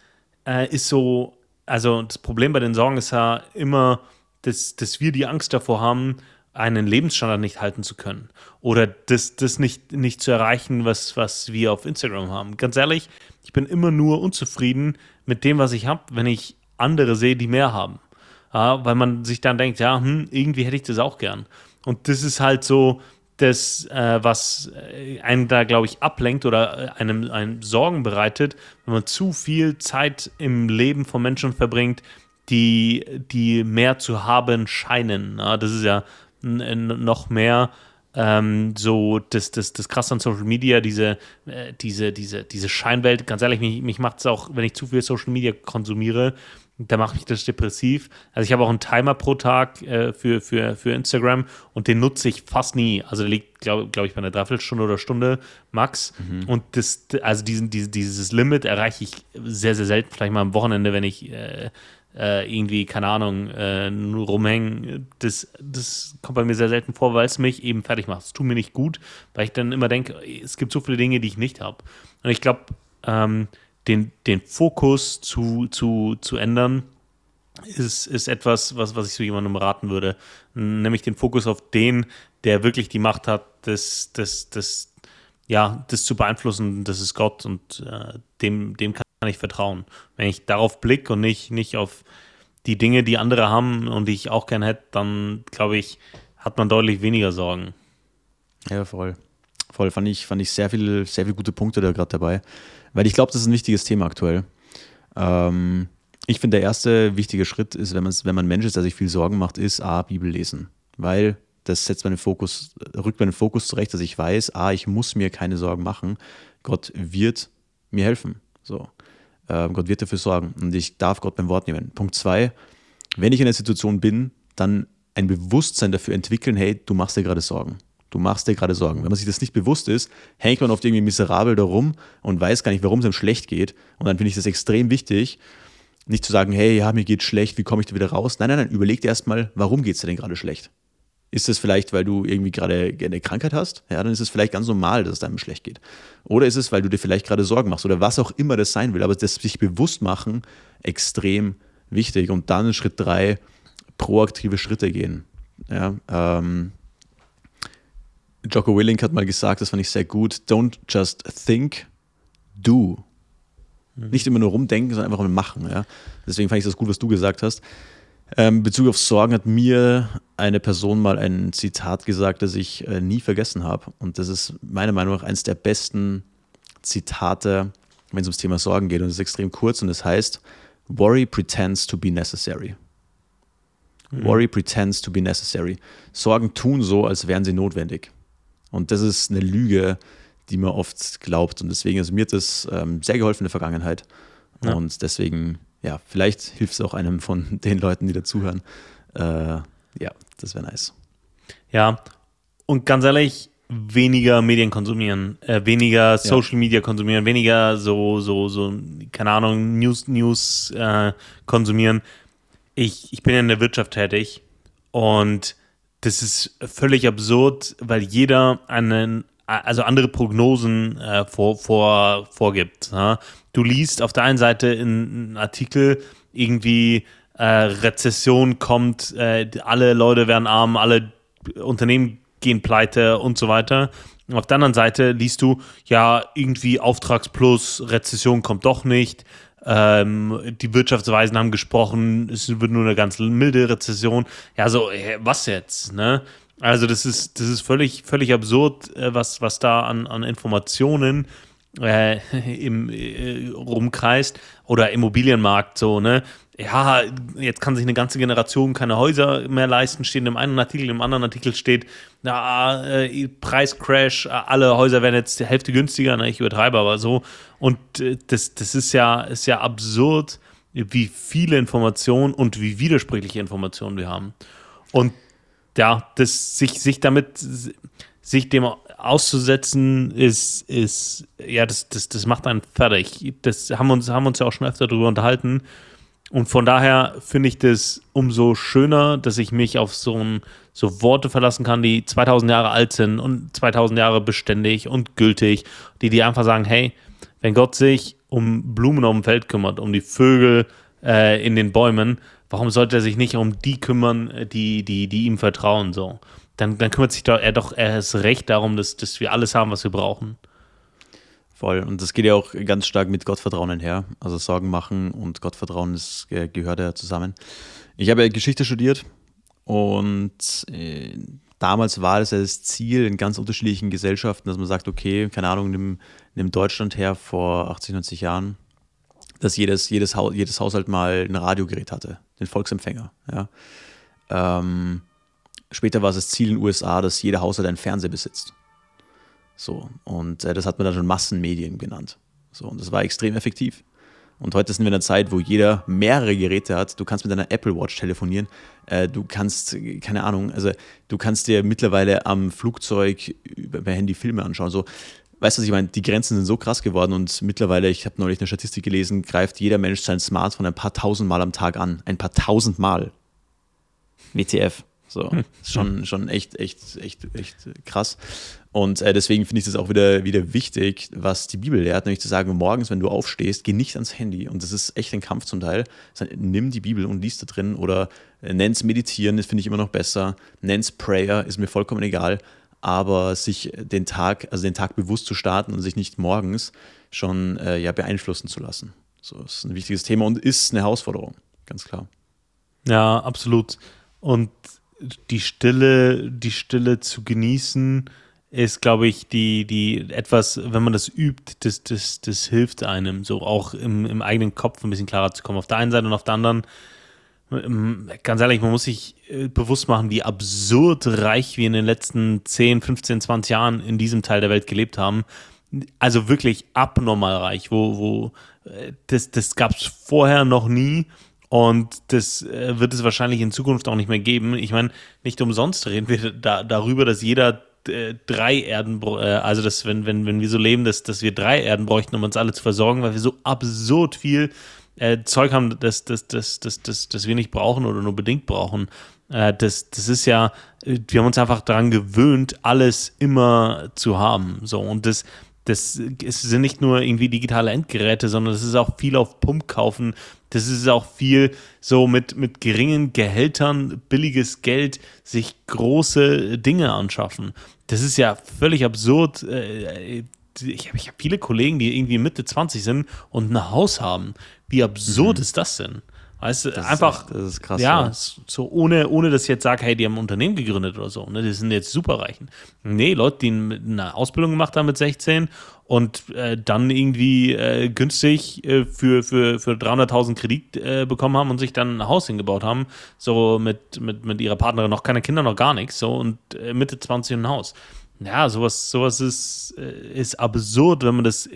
Speaker 2: äh, ist so, also das Problem bei den Sorgen ist ja immer, dass, dass wir die Angst davor haben, einen Lebensstandard nicht halten zu können oder das, das nicht, nicht zu erreichen, was, was wir auf Instagram haben. Ganz ehrlich, ich bin immer nur unzufrieden mit dem, was ich habe, wenn ich andere sehe, die mehr haben. Ja, weil man sich dann denkt, ja, hm, irgendwie hätte ich das auch gern. Und das ist halt so das, äh, was äh, einen da, glaube ich, ablenkt oder äh, einem, einem Sorgen bereitet, wenn man zu viel Zeit im Leben von Menschen verbringt, die, die mehr zu haben scheinen. Ja, das ist ja noch mehr ähm, so das, das, das krass an Social Media, diese, äh, diese, diese, diese Scheinwelt. Ganz ehrlich, mich, mich macht es auch, wenn ich zu viel Social Media konsumiere, da macht mich das depressiv. Also ich habe auch einen Timer pro Tag äh, für, für, für Instagram und den nutze ich fast nie. Also der liegt, glaube glaub ich, bei einer Dreiviertelstunde oder Stunde max. Mhm. Und das, also diesen, dieses, dieses Limit erreiche ich sehr, sehr selten. Vielleicht mal am Wochenende, wenn ich äh, äh, irgendwie, keine Ahnung, äh, nur rumhängen. Das, das kommt bei mir sehr selten vor, weil es mich eben fertig macht. Es tut mir nicht gut, weil ich dann immer denke, es gibt so viele Dinge, die ich nicht habe. Und ich glaube, ähm, den, den Fokus zu, zu, zu ändern, ist, ist etwas, was, was ich so jemandem raten würde. Nämlich den Fokus auf den, der wirklich die Macht hat, das, das, das, ja, das zu beeinflussen, das ist Gott und äh, dem, dem kann ich vertrauen. Wenn ich darauf blicke und nicht, nicht auf die Dinge, die andere haben und die ich auch gern hätte, dann glaube ich, hat man deutlich weniger Sorgen.
Speaker 1: Ja, voll. Voll, fand ich, fand ich sehr viele sehr viel gute Punkte da gerade dabei. Weil ich glaube, das ist ein wichtiges Thema aktuell. Ähm, ich finde, der erste wichtige Schritt ist, wenn, wenn man Mensch ist, der sich viel Sorgen macht, ist A, Bibel lesen. Weil das setzt meinen Fokus, rückt meinen Fokus zurecht, dass ich weiß, A, ich muss mir keine Sorgen machen. Gott wird mir helfen. So. Äh, Gott wird dafür sorgen und ich darf Gott beim Wort nehmen. Punkt zwei, wenn ich in einer Situation bin, dann ein Bewusstsein dafür entwickeln, hey, du machst dir gerade Sorgen. Du machst dir gerade Sorgen. Wenn man sich das nicht bewusst ist, hängt man oft irgendwie miserabel darum und weiß gar nicht, warum es einem schlecht geht. Und dann finde ich das extrem wichtig, nicht zu sagen, hey, ja, mir geht schlecht, wie komme ich da wieder raus? Nein, nein, nein, überleg dir erstmal, warum geht es dir denn gerade schlecht? Ist es vielleicht, weil du irgendwie gerade eine Krankheit hast? Ja, dann ist es vielleicht ganz normal, dass es deinem schlecht geht. Oder ist es, weil du dir vielleicht gerade Sorgen machst oder was auch immer das sein will. Aber das sich bewusst machen, extrem wichtig. Und dann Schritt drei, proaktive Schritte gehen. Ja, ähm, Jocko Willink hat mal gesagt, das fand ich sehr gut, don't just think, do. Mhm. Nicht immer nur rumdenken, sondern einfach mal machen. Ja? Deswegen fand ich das gut, was du gesagt hast. Ähm, Bezug auf Sorgen hat mir eine Person mal ein Zitat gesagt, das ich äh, nie vergessen habe. Und das ist meiner Meinung nach eines der besten Zitate, wenn es ums Thema Sorgen geht. Und es ist extrem kurz und es heißt: Worry pretends to be necessary. Mhm. Worry pretends to be necessary. Sorgen tun so, als wären sie notwendig. Und das ist eine Lüge, die man oft glaubt. Und deswegen, also mir hat das ähm, sehr geholfen in der Vergangenheit. Ja. Und deswegen ja, vielleicht hilft es auch einem von den Leuten, die dazuhören. Äh, ja, das wäre nice.
Speaker 2: Ja, und ganz ehrlich, weniger Medien konsumieren, äh, weniger Social ja. Media konsumieren, weniger so, so, so, keine Ahnung, News, News äh, konsumieren. Ich, ich bin in der Wirtschaft tätig und das ist völlig absurd, weil jeder einen, also andere Prognosen äh, vor, vor, vorgibt. Ja? Du liest auf der einen Seite in einem Artikel irgendwie äh, Rezession kommt, äh, alle Leute werden arm, alle Unternehmen gehen pleite und so weiter. Auf der anderen Seite liest du, ja, irgendwie Auftragsplus, Rezession kommt doch nicht. Ähm, die Wirtschaftsweisen haben gesprochen, es wird nur eine ganz milde Rezession. Ja, so, was jetzt? Ne? Also das ist, das ist völlig, völlig absurd, äh, was, was da an, an Informationen äh, im, äh, rumkreist. Oder Immobilienmarkt so, ne? Ja, jetzt kann sich eine ganze Generation keine Häuser mehr leisten, steht in einem einen Artikel, im anderen Artikel steht, na, äh, Preiscrash, alle Häuser werden jetzt die Hälfte günstiger, ne? ich übertreibe aber so. Und äh, das, das ist ja, ist ja absurd, wie viele Informationen und wie widersprüchliche Informationen wir haben. Und ja, das, sich, sich damit, sich dem auszusetzen, ist, ist ja, das, das, das macht einen fertig. Das haben wir uns, haben uns ja auch schon öfter darüber unterhalten. Und von daher finde ich das umso schöner, dass ich mich auf so, ein, so Worte verlassen kann, die 2000 Jahre alt sind und 2000 Jahre beständig und gültig, die dir einfach sagen, hey, wenn Gott sich um Blumen auf dem Feld kümmert, um die Vögel äh, in den Bäumen, warum sollte er sich nicht um die kümmern, die, die, die ihm vertrauen, so? Dann, dann kümmert sich doch, er doch erst recht darum, dass, dass wir alles haben, was wir brauchen.
Speaker 1: Voll. Und das geht ja auch ganz stark mit Gottvertrauen einher. Also Sorgen machen und Gottvertrauen das äh, gehört ja zusammen. Ich habe ja Geschichte studiert und äh, damals war es ja das Ziel in ganz unterschiedlichen Gesellschaften, dass man sagt, okay, keine Ahnung, nimm, nimm Deutschland her vor 80, 90 Jahren, dass jedes, jedes, ha jedes Haushalt mal ein Radiogerät hatte, den Volksempfänger. Ja. Ähm, später war es das Ziel in den USA, dass jeder Haushalt einen Fernseher besitzt. So, und äh, das hat man dann schon Massenmedien genannt. So, und das war extrem effektiv. Und heute sind wir in einer Zeit, wo jeder mehrere Geräte hat. Du kannst mit deiner Apple Watch telefonieren. Äh, du kannst, keine Ahnung, also du kannst dir mittlerweile am Flugzeug über, Handy Filme anschauen. So, weißt du, was ich meine? Die Grenzen sind so krass geworden und mittlerweile, ich habe neulich eine Statistik gelesen, greift jeder Mensch sein Smartphone ein paar tausend Mal am Tag an. Ein paar tausend Mal. WTF. So, hm. schon, schon echt, echt, echt, echt krass. Und äh, deswegen finde ich das auch wieder, wieder wichtig, was die Bibel lehrt, nämlich zu sagen, morgens, wenn du aufstehst, geh nicht ans Handy. Und das ist echt ein Kampf zum Teil. Nimm die Bibel und liest da drin oder äh, nenn's Meditieren, das finde ich immer noch besser. Nenn's Prayer, ist mir vollkommen egal. Aber sich den Tag, also den Tag bewusst zu starten und sich nicht morgens schon äh, ja, beeinflussen zu lassen. So, ist ein wichtiges Thema und ist eine Herausforderung, ganz klar.
Speaker 2: Ja, absolut. Und die Stille, die Stille zu genießen, ist, glaube ich, die, die etwas, wenn man das übt, das, das, das hilft einem, so auch im, im eigenen Kopf ein bisschen klarer zu kommen. Auf der einen Seite und auf der anderen, ähm, ganz ehrlich, man muss sich äh, bewusst machen, wie absurd reich wir in den letzten 10, 15, 20 Jahren in diesem Teil der Welt gelebt haben. Also wirklich abnormal reich, wo, wo äh, das, das gab es vorher noch nie. Und das äh, wird es wahrscheinlich in Zukunft auch nicht mehr geben. Ich meine, nicht umsonst reden wir da, darüber, dass jeder äh, drei Erden, äh, also dass, wenn, wenn, wenn wir so leben, dass, dass wir drei Erden bräuchten, um uns alle zu versorgen, weil wir so absurd viel äh, Zeug haben, das, das, das, das, das, das wir nicht brauchen oder nur bedingt brauchen. Das, das ist ja, wir haben uns einfach daran gewöhnt, alles immer zu haben. So, und das, das sind nicht nur irgendwie digitale Endgeräte, sondern das ist auch viel auf Pump kaufen. Das ist auch viel so mit, mit geringen Gehältern, billiges Geld, sich große Dinge anschaffen. Das ist ja völlig absurd. Äh, ich habe ich hab viele Kollegen, die irgendwie Mitte 20 sind und ein Haus haben. Wie absurd mhm. ist das denn? Weißt du, das einfach, ist echt, das ist krass. Ja, ja, so ohne, ohne dass ich jetzt sage, hey, die haben ein Unternehmen gegründet oder so. Ne? Die sind jetzt superreichen. Nee, Leute, die eine Ausbildung gemacht haben mit 16 und äh, dann irgendwie äh, günstig äh, für, für, für 300.000 Kredit äh, bekommen haben und sich dann ein Haus hingebaut haben. So mit, mit, mit ihrer Partnerin, noch keine Kinder, noch gar nichts. So und äh, Mitte 20 ein Haus. Ja, sowas, sowas ist, äh, ist absurd, wenn man das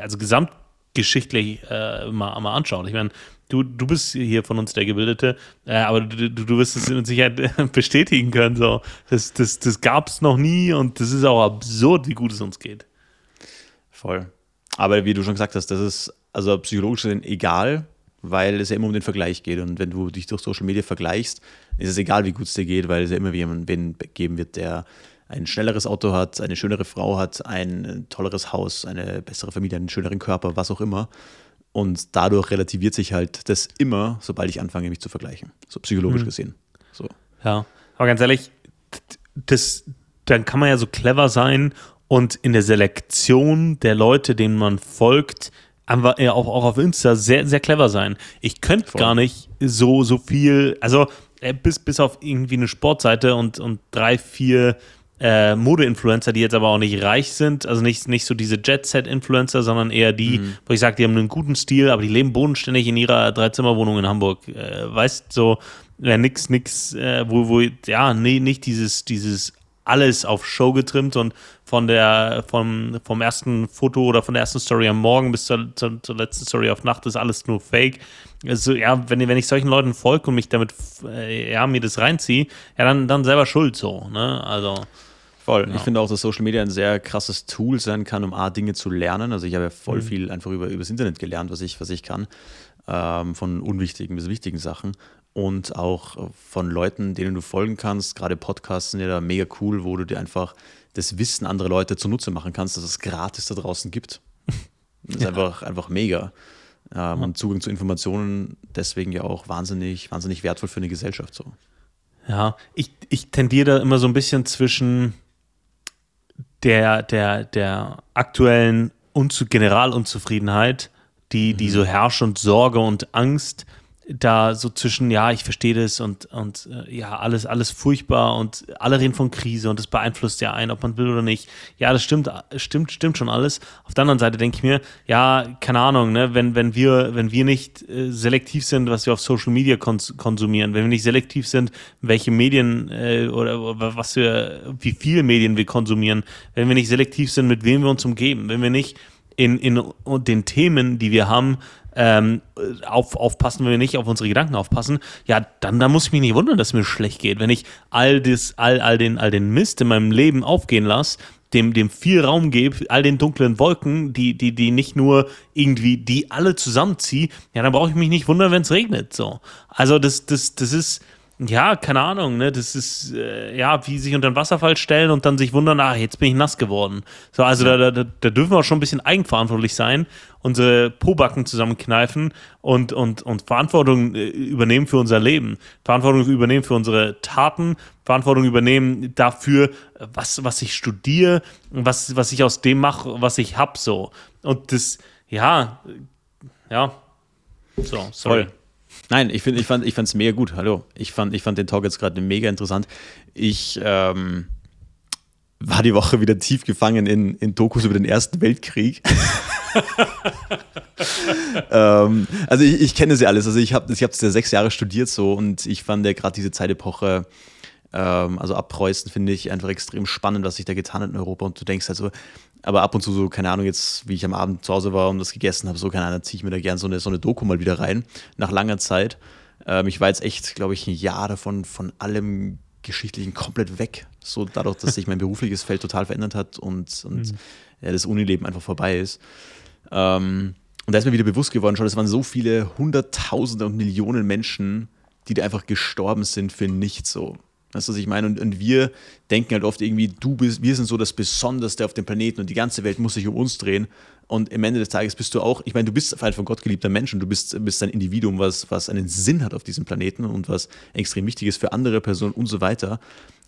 Speaker 2: also gesamtgeschichtlich mal, mal anschaut. Ich meine, du, du bist hier von uns der Gebildete, äh, aber du, du wirst es mit Sicherheit bestätigen können. So. Das, das, das gab es noch nie und das ist auch absurd, wie gut es uns geht.
Speaker 1: Voll. Aber wie du schon gesagt hast, das ist also psychologisch gesehen egal, weil es ja immer um den Vergleich geht. Und wenn du dich durch Social Media vergleichst, ist es egal, wie gut es dir geht, weil es ja immer jemanden geben wird, der ein schnelleres Auto hat, eine schönere Frau hat, ein tolleres Haus, eine bessere Familie, einen schöneren Körper, was auch immer. Und dadurch relativiert sich halt das immer, sobald ich anfange, mich zu vergleichen. So psychologisch mhm. gesehen. So.
Speaker 2: Ja, aber ganz ehrlich, das, dann kann man ja so clever sein und in der Selektion der Leute, denen man folgt, einfach auch, auch auf Insta sehr, sehr clever sein. Ich könnte gar nicht so, so viel, also äh, bis, bis auf irgendwie eine Sportseite und, und drei, vier äh, Mode-Influencer, die jetzt aber auch nicht reich sind, also nicht, nicht so diese Jet-Set-Influencer, sondern eher die, mhm. wo ich sage, die haben einen guten Stil, aber die leben bodenständig in ihrer Dreizimmerwohnung in Hamburg. Äh, weißt so, ja, nix, nix, äh, wo, wo, ja, nee, nicht dieses, dieses alles auf Show getrimmt und von der, vom, vom ersten Foto oder von der ersten Story am Morgen bis zur, zur, zur letzten Story auf Nacht ist alles nur Fake. Also, ja, wenn, wenn ich solchen Leuten folge und mich damit, äh, ja, mir das reinziehe, ja, dann, dann selber schuld so, ne, also.
Speaker 1: Voll. Ja. Ich finde auch, dass Social Media ein sehr krasses Tool sein kann, um A, Dinge zu lernen. Also ich habe ja voll mhm. viel einfach über, übers Internet gelernt, was ich, was ich kann. ähm, von unwichtigen bis wichtigen Sachen und auch von Leuten, denen du folgen kannst. Gerade Podcasts sind ja da mega cool, wo du dir einfach das Wissen anderer Leute zunutze machen kannst, dass es gratis da draußen gibt. Das ist ja. einfach, einfach mega. Ähm, und Zugang zu Informationen deswegen ja auch wahnsinnig, wahnsinnig wertvoll für eine Gesellschaft. So.
Speaker 2: Ja, ich, ich tendiere da immer so ein bisschen zwischen der, der, der aktuellen Unzu Generalunzufriedenheit, die, die mhm. so herrscht und Sorge und Angst da so zwischen, ja, ich verstehe das und, und äh, ja, alles, alles furchtbar und alle reden von Krise und das beeinflusst ja einen, ob man will oder nicht. Ja, das stimmt, stimmt, stimmt schon alles. Auf der anderen Seite denke ich mir, ja, keine Ahnung, ne, wenn, wenn wir, wenn wir nicht äh, selektiv sind, was wir auf Social Media kons konsumieren, wenn wir nicht selektiv sind, welche Medien äh, oder, was wir, wie viele Medien wir konsumieren, wenn wir nicht selektiv sind, mit wem wir uns umgeben, wenn wir nicht in, in den Themen, die wir haben, ähm, auf, aufpassen, wenn wir nicht auf unsere Gedanken aufpassen, ja, dann, dann muss ich mich nicht wundern, dass es mir schlecht geht. Wenn ich all, das, all, all, den, all den Mist in meinem Leben aufgehen lasse, dem, dem viel Raum gebe, all den dunklen Wolken, die, die, die nicht nur irgendwie, die alle zusammenziehe, ja, dann brauche ich mich nicht wundern, wenn es regnet. So. Also das, das, das ist, ja, keine Ahnung, ne? Das ist äh, ja wie sich unter den Wasserfall stellen und dann sich wundern, ach, jetzt bin ich nass geworden. So, also ja. da, da, da dürfen wir auch schon ein bisschen eigenverantwortlich sein, unsere Pobacken zusammenkneifen und, und, und Verantwortung äh, übernehmen für unser Leben, Verantwortung übernehmen für unsere Taten, Verantwortung übernehmen dafür, was, was ich studiere, was, was ich aus dem mache, was ich hab, so. Und das, ja, ja, so, sorry. Voll.
Speaker 1: Nein, ich, find, ich fand es mega gut. Hallo. Ich fand, ich fand den Talk jetzt gerade mega interessant. Ich ähm, war die Woche wieder tief gefangen in, in Dokus über den Ersten Weltkrieg. ähm, also ich, ich kenne sie alles. Also ich habe ich es ja sechs Jahre studiert so und ich fand ja gerade diese Zeitepoche, ähm, also ab Preußen finde ich einfach extrem spannend, was sich da getan hat in Europa. Und du denkst halt so, aber ab und zu so, keine Ahnung, jetzt, wie ich am Abend zu Hause war und das gegessen habe, so, keine Ahnung, ziehe ich mir da gerne so eine, so eine Doku mal wieder rein, nach langer Zeit. Ähm, ich war jetzt echt, glaube ich, ein Jahr davon von allem Geschichtlichen komplett weg. So dadurch, dass sich mein berufliches Feld total verändert hat und, und mhm. ja, das Unileben einfach vorbei ist. Ähm, und da ist mir wieder bewusst geworden, schon, es waren so viele Hunderttausende und Millionen Menschen, die da einfach gestorben sind für nichts so. Weißt du, was ich meine? Und, und wir denken halt oft irgendwie, du bist, wir sind so das Besonderste auf dem Planeten und die ganze Welt muss sich um uns drehen. Und am Ende des Tages bist du auch, ich meine, du bist ein von Gott geliebter Mensch und du bist, bist ein Individuum, was, was einen Sinn hat auf diesem Planeten und was extrem wichtig ist für andere Personen und so weiter.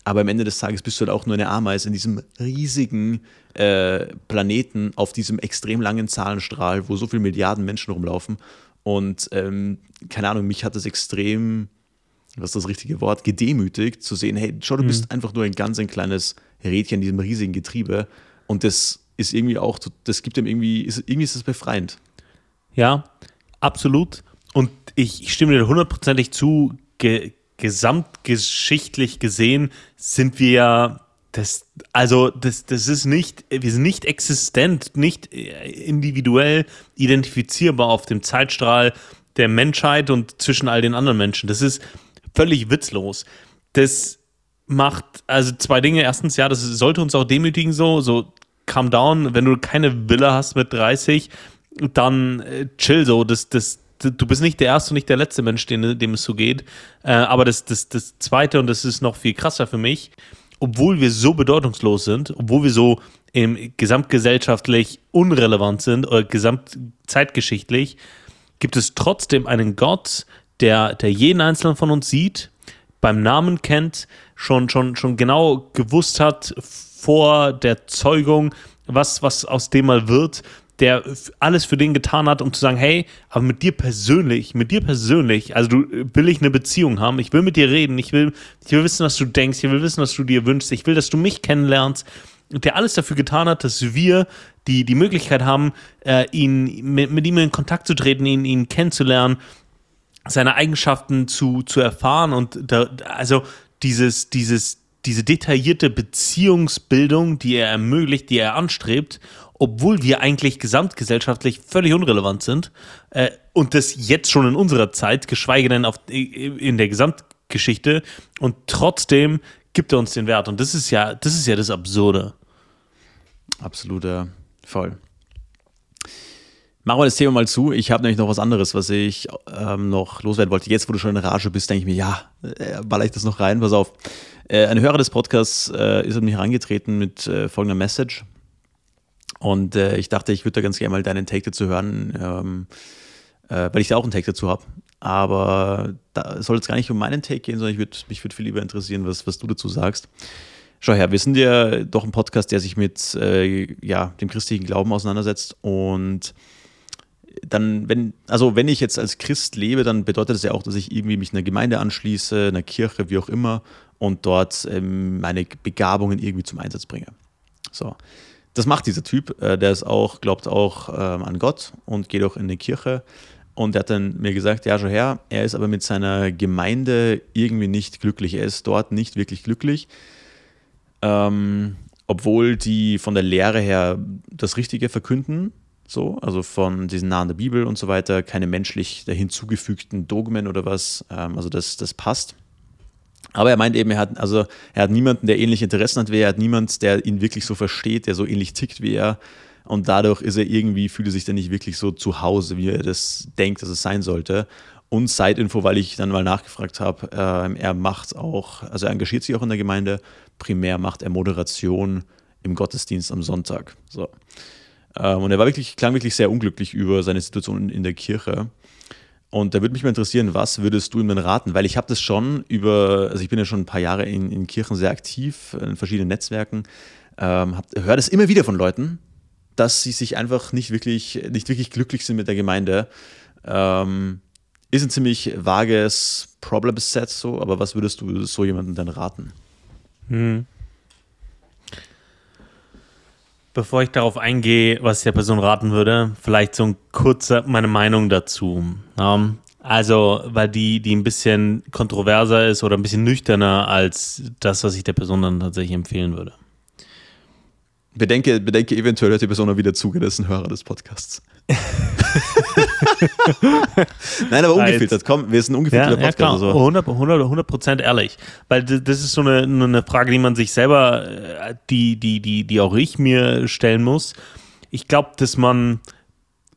Speaker 1: Aber am Ende des Tages bist du halt auch nur eine Ameise in diesem riesigen äh, Planeten auf diesem extrem langen Zahlenstrahl, wo so viele Milliarden Menschen rumlaufen. Und ähm, keine Ahnung, mich hat das extrem was ist das richtige Wort, gedemütigt, zu sehen, hey, schau, du bist mhm. einfach nur ein ganz ein kleines Rädchen in diesem riesigen Getriebe. Und das ist irgendwie auch, das gibt ihm irgendwie, ist, irgendwie ist das befreiend.
Speaker 2: Ja, absolut. Und ich, ich stimme dir hundertprozentig zu, ge, gesamtgeschichtlich gesehen sind wir ja das, also das, das ist nicht, wir sind nicht existent, nicht individuell identifizierbar auf dem Zeitstrahl der Menschheit und zwischen all den anderen Menschen. Das ist, völlig witzlos. Das macht also zwei Dinge. Erstens, ja, das sollte uns auch demütigen, so, so calm down. Wenn du keine Villa hast mit 30, dann äh, chill so. Das, das, du bist nicht der erste und nicht der letzte Mensch, dem, dem es so geht. Äh, aber das, das, das zweite, und das ist noch viel krasser für mich, obwohl wir so bedeutungslos sind, obwohl wir so im gesamtgesellschaftlich unrelevant sind oder gesamtzeitgeschichtlich, gibt es trotzdem einen Gott, der, der jeden einzelnen von uns sieht, beim Namen kennt, schon, schon, schon genau gewusst hat vor der Zeugung, was, was aus dem mal wird, der alles für den getan hat, um zu sagen, hey, aber mit dir persönlich, mit dir persönlich, also du will ich eine Beziehung haben, ich will mit dir reden, ich will, ich will wissen, was du denkst, ich will wissen, was du dir wünschst, ich will, dass du mich kennenlernst, der alles dafür getan hat, dass wir die, die Möglichkeit haben, äh, ihn mit, mit ihm in Kontakt zu treten, ihn, ihn kennenzulernen, seine Eigenschaften zu, zu erfahren und da, also dieses, dieses, diese detaillierte Beziehungsbildung, die er ermöglicht, die er anstrebt, obwohl wir eigentlich gesamtgesellschaftlich völlig unrelevant sind äh, und das jetzt schon in unserer Zeit, geschweige denn auf, in der Gesamtgeschichte und trotzdem gibt er uns den Wert und das ist ja, das ist ja das Absurde.
Speaker 1: Absoluter voll. Machen wir das Thema mal zu. Ich habe nämlich noch was anderes, was ich ähm, noch loswerden wollte. Jetzt, wo du schon in Rage bist, denke ich mir, ja, äh, baller ich das noch rein. Pass auf. Äh, ein Hörer des Podcasts äh, ist an mich herangetreten mit äh, folgender Message. Und äh, ich dachte, ich würde da ganz gerne mal deinen Take dazu hören, ähm, äh, weil ich da auch einen Take dazu habe. Aber da soll es gar nicht um meinen Take gehen, sondern ich würd, mich würde viel lieber interessieren, was, was du dazu sagst. Schau her, wir sind ja doch ein Podcast, der sich mit ja, dem christlichen Glauben auseinandersetzt. Und dann, wenn, also wenn ich jetzt als Christ lebe, dann bedeutet das ja auch, dass ich irgendwie mich einer Gemeinde anschließe, einer Kirche, wie auch immer, und dort ähm, meine Begabungen irgendwie zum Einsatz bringe. So. Das macht dieser Typ, äh, der ist auch, glaubt auch ähm, an Gott und geht auch in eine Kirche. Und er hat dann mir gesagt, ja, schon her, er ist aber mit seiner Gemeinde irgendwie nicht glücklich. Er ist dort nicht wirklich glücklich. Ähm, obwohl die von der Lehre her das Richtige verkünden, so, also von diesen nahen der Bibel und so weiter, keine menschlich hinzugefügten Dogmen oder was, ähm, also das, das passt. Aber er meint eben, er hat, also er hat niemanden, der ähnliche Interessen hat wie er, er hat niemanden, der ihn wirklich so versteht, der so ähnlich tickt wie er. Und dadurch ist er irgendwie, fühlt er sich dann nicht wirklich so zu Hause, wie er das denkt, dass es sein sollte. Und Side-Info, weil ich dann mal nachgefragt habe, äh, er macht auch, also er engagiert sich auch in der Gemeinde, primär macht er Moderation im Gottesdienst am Sonntag. So. Ähm, und er war wirklich, klang wirklich sehr unglücklich über seine Situation in der Kirche. Und da würde mich mal interessieren, was würdest du ihm denn raten? Weil ich habe das schon über, also ich bin ja schon ein paar Jahre in, in Kirchen sehr aktiv, in verschiedenen Netzwerken, ähm, höre das immer wieder von Leuten, dass sie sich einfach nicht wirklich, nicht wirklich glücklich sind mit der Gemeinde. Ähm, ist ein ziemlich vages Problem-Set so, aber was würdest du so jemandem denn raten? Hm.
Speaker 2: Bevor ich darauf eingehe, was ich der Person raten würde, vielleicht so ein kurzer meine Meinung dazu. Um, also, weil die, die ein bisschen kontroverser ist oder ein bisschen nüchterner als das, was ich der Person dann tatsächlich empfehlen würde.
Speaker 1: Bedenke, bedenke eventuell hört die Person auch wieder zu, das ist ein Hörer des Podcasts. Nein, aber ungefiltert. Komm, wir sind ein ungefilterter
Speaker 2: ja, Podcast. Ja, klar. So. 100, 100, 100 ehrlich. Weil das ist so eine, eine Frage, die man sich selber, äh, die, die, die, die auch ich mir stellen muss. Ich glaube, dass man,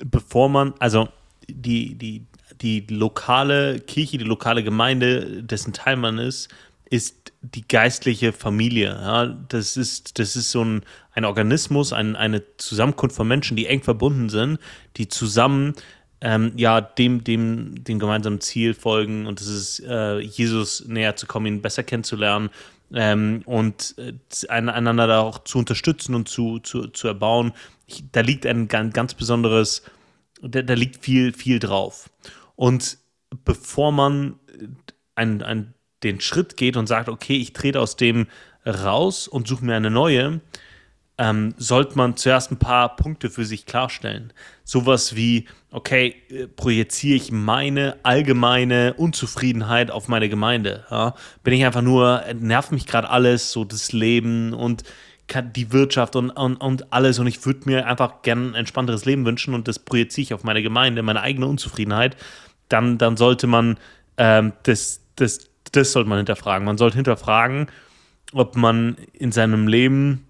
Speaker 2: bevor man, also die, die, die lokale Kirche, die lokale Gemeinde, dessen Teil man ist, ist die geistliche Familie. Ja, das, ist, das ist so ein, ein Organismus, ein, eine Zusammenkunft von Menschen, die eng verbunden sind, die zusammen ähm, ja, dem, dem, dem gemeinsamen Ziel folgen und das ist, äh, Jesus näher zu kommen, ihn besser kennenzulernen ähm, und äh, einander da auch zu unterstützen und zu, zu, zu erbauen. Ich, da liegt ein ganz, ganz besonderes, da, da liegt viel, viel drauf. Und bevor man ein, ein den Schritt geht und sagt, okay, ich trete aus dem raus und suche mir eine neue, ähm, sollte man zuerst ein paar Punkte für sich klarstellen. Sowas wie, okay, äh, projiziere ich meine allgemeine Unzufriedenheit auf meine Gemeinde? Ja? Bin ich einfach nur, nervt mich gerade alles, so das Leben und die Wirtschaft und, und, und alles und ich würde mir einfach gerne ein entspannteres Leben wünschen und das projiziere ich auf meine Gemeinde, meine eigene Unzufriedenheit, dann, dann sollte man ähm, das, das das sollte man hinterfragen. Man sollte hinterfragen, ob man in seinem Leben,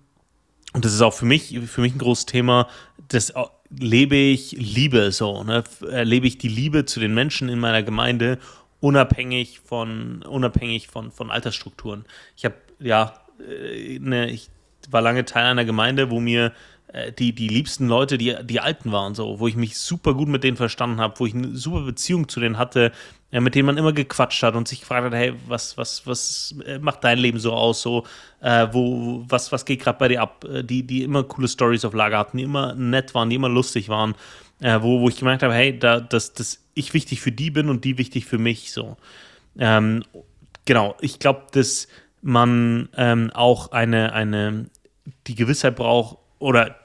Speaker 2: und das ist auch für mich, für mich ein großes Thema, das lebe ich Liebe so, ne? Lebe ich die Liebe zu den Menschen in meiner Gemeinde unabhängig von, unabhängig von, von Altersstrukturen. Ich habe, ja, äh, ne, ich war lange Teil einer Gemeinde, wo mir die, die liebsten Leute, die, die Alten waren, so, wo ich mich super gut mit denen verstanden habe, wo ich eine super Beziehung zu denen hatte, ja, mit denen man immer gequatscht hat und sich gefragt hat, hey, was, was, was äh, macht dein Leben so aus? So, äh, wo, was, was geht gerade bei dir ab? Äh, die, die immer coole Stories auf Lager hatten, die immer nett waren, die immer lustig waren, äh, wo, wo ich gemerkt habe, hey, da, dass, dass ich wichtig für die bin und die wichtig für mich. So. Ähm, genau, ich glaube, dass man ähm, auch eine, eine, die Gewissheit braucht, oder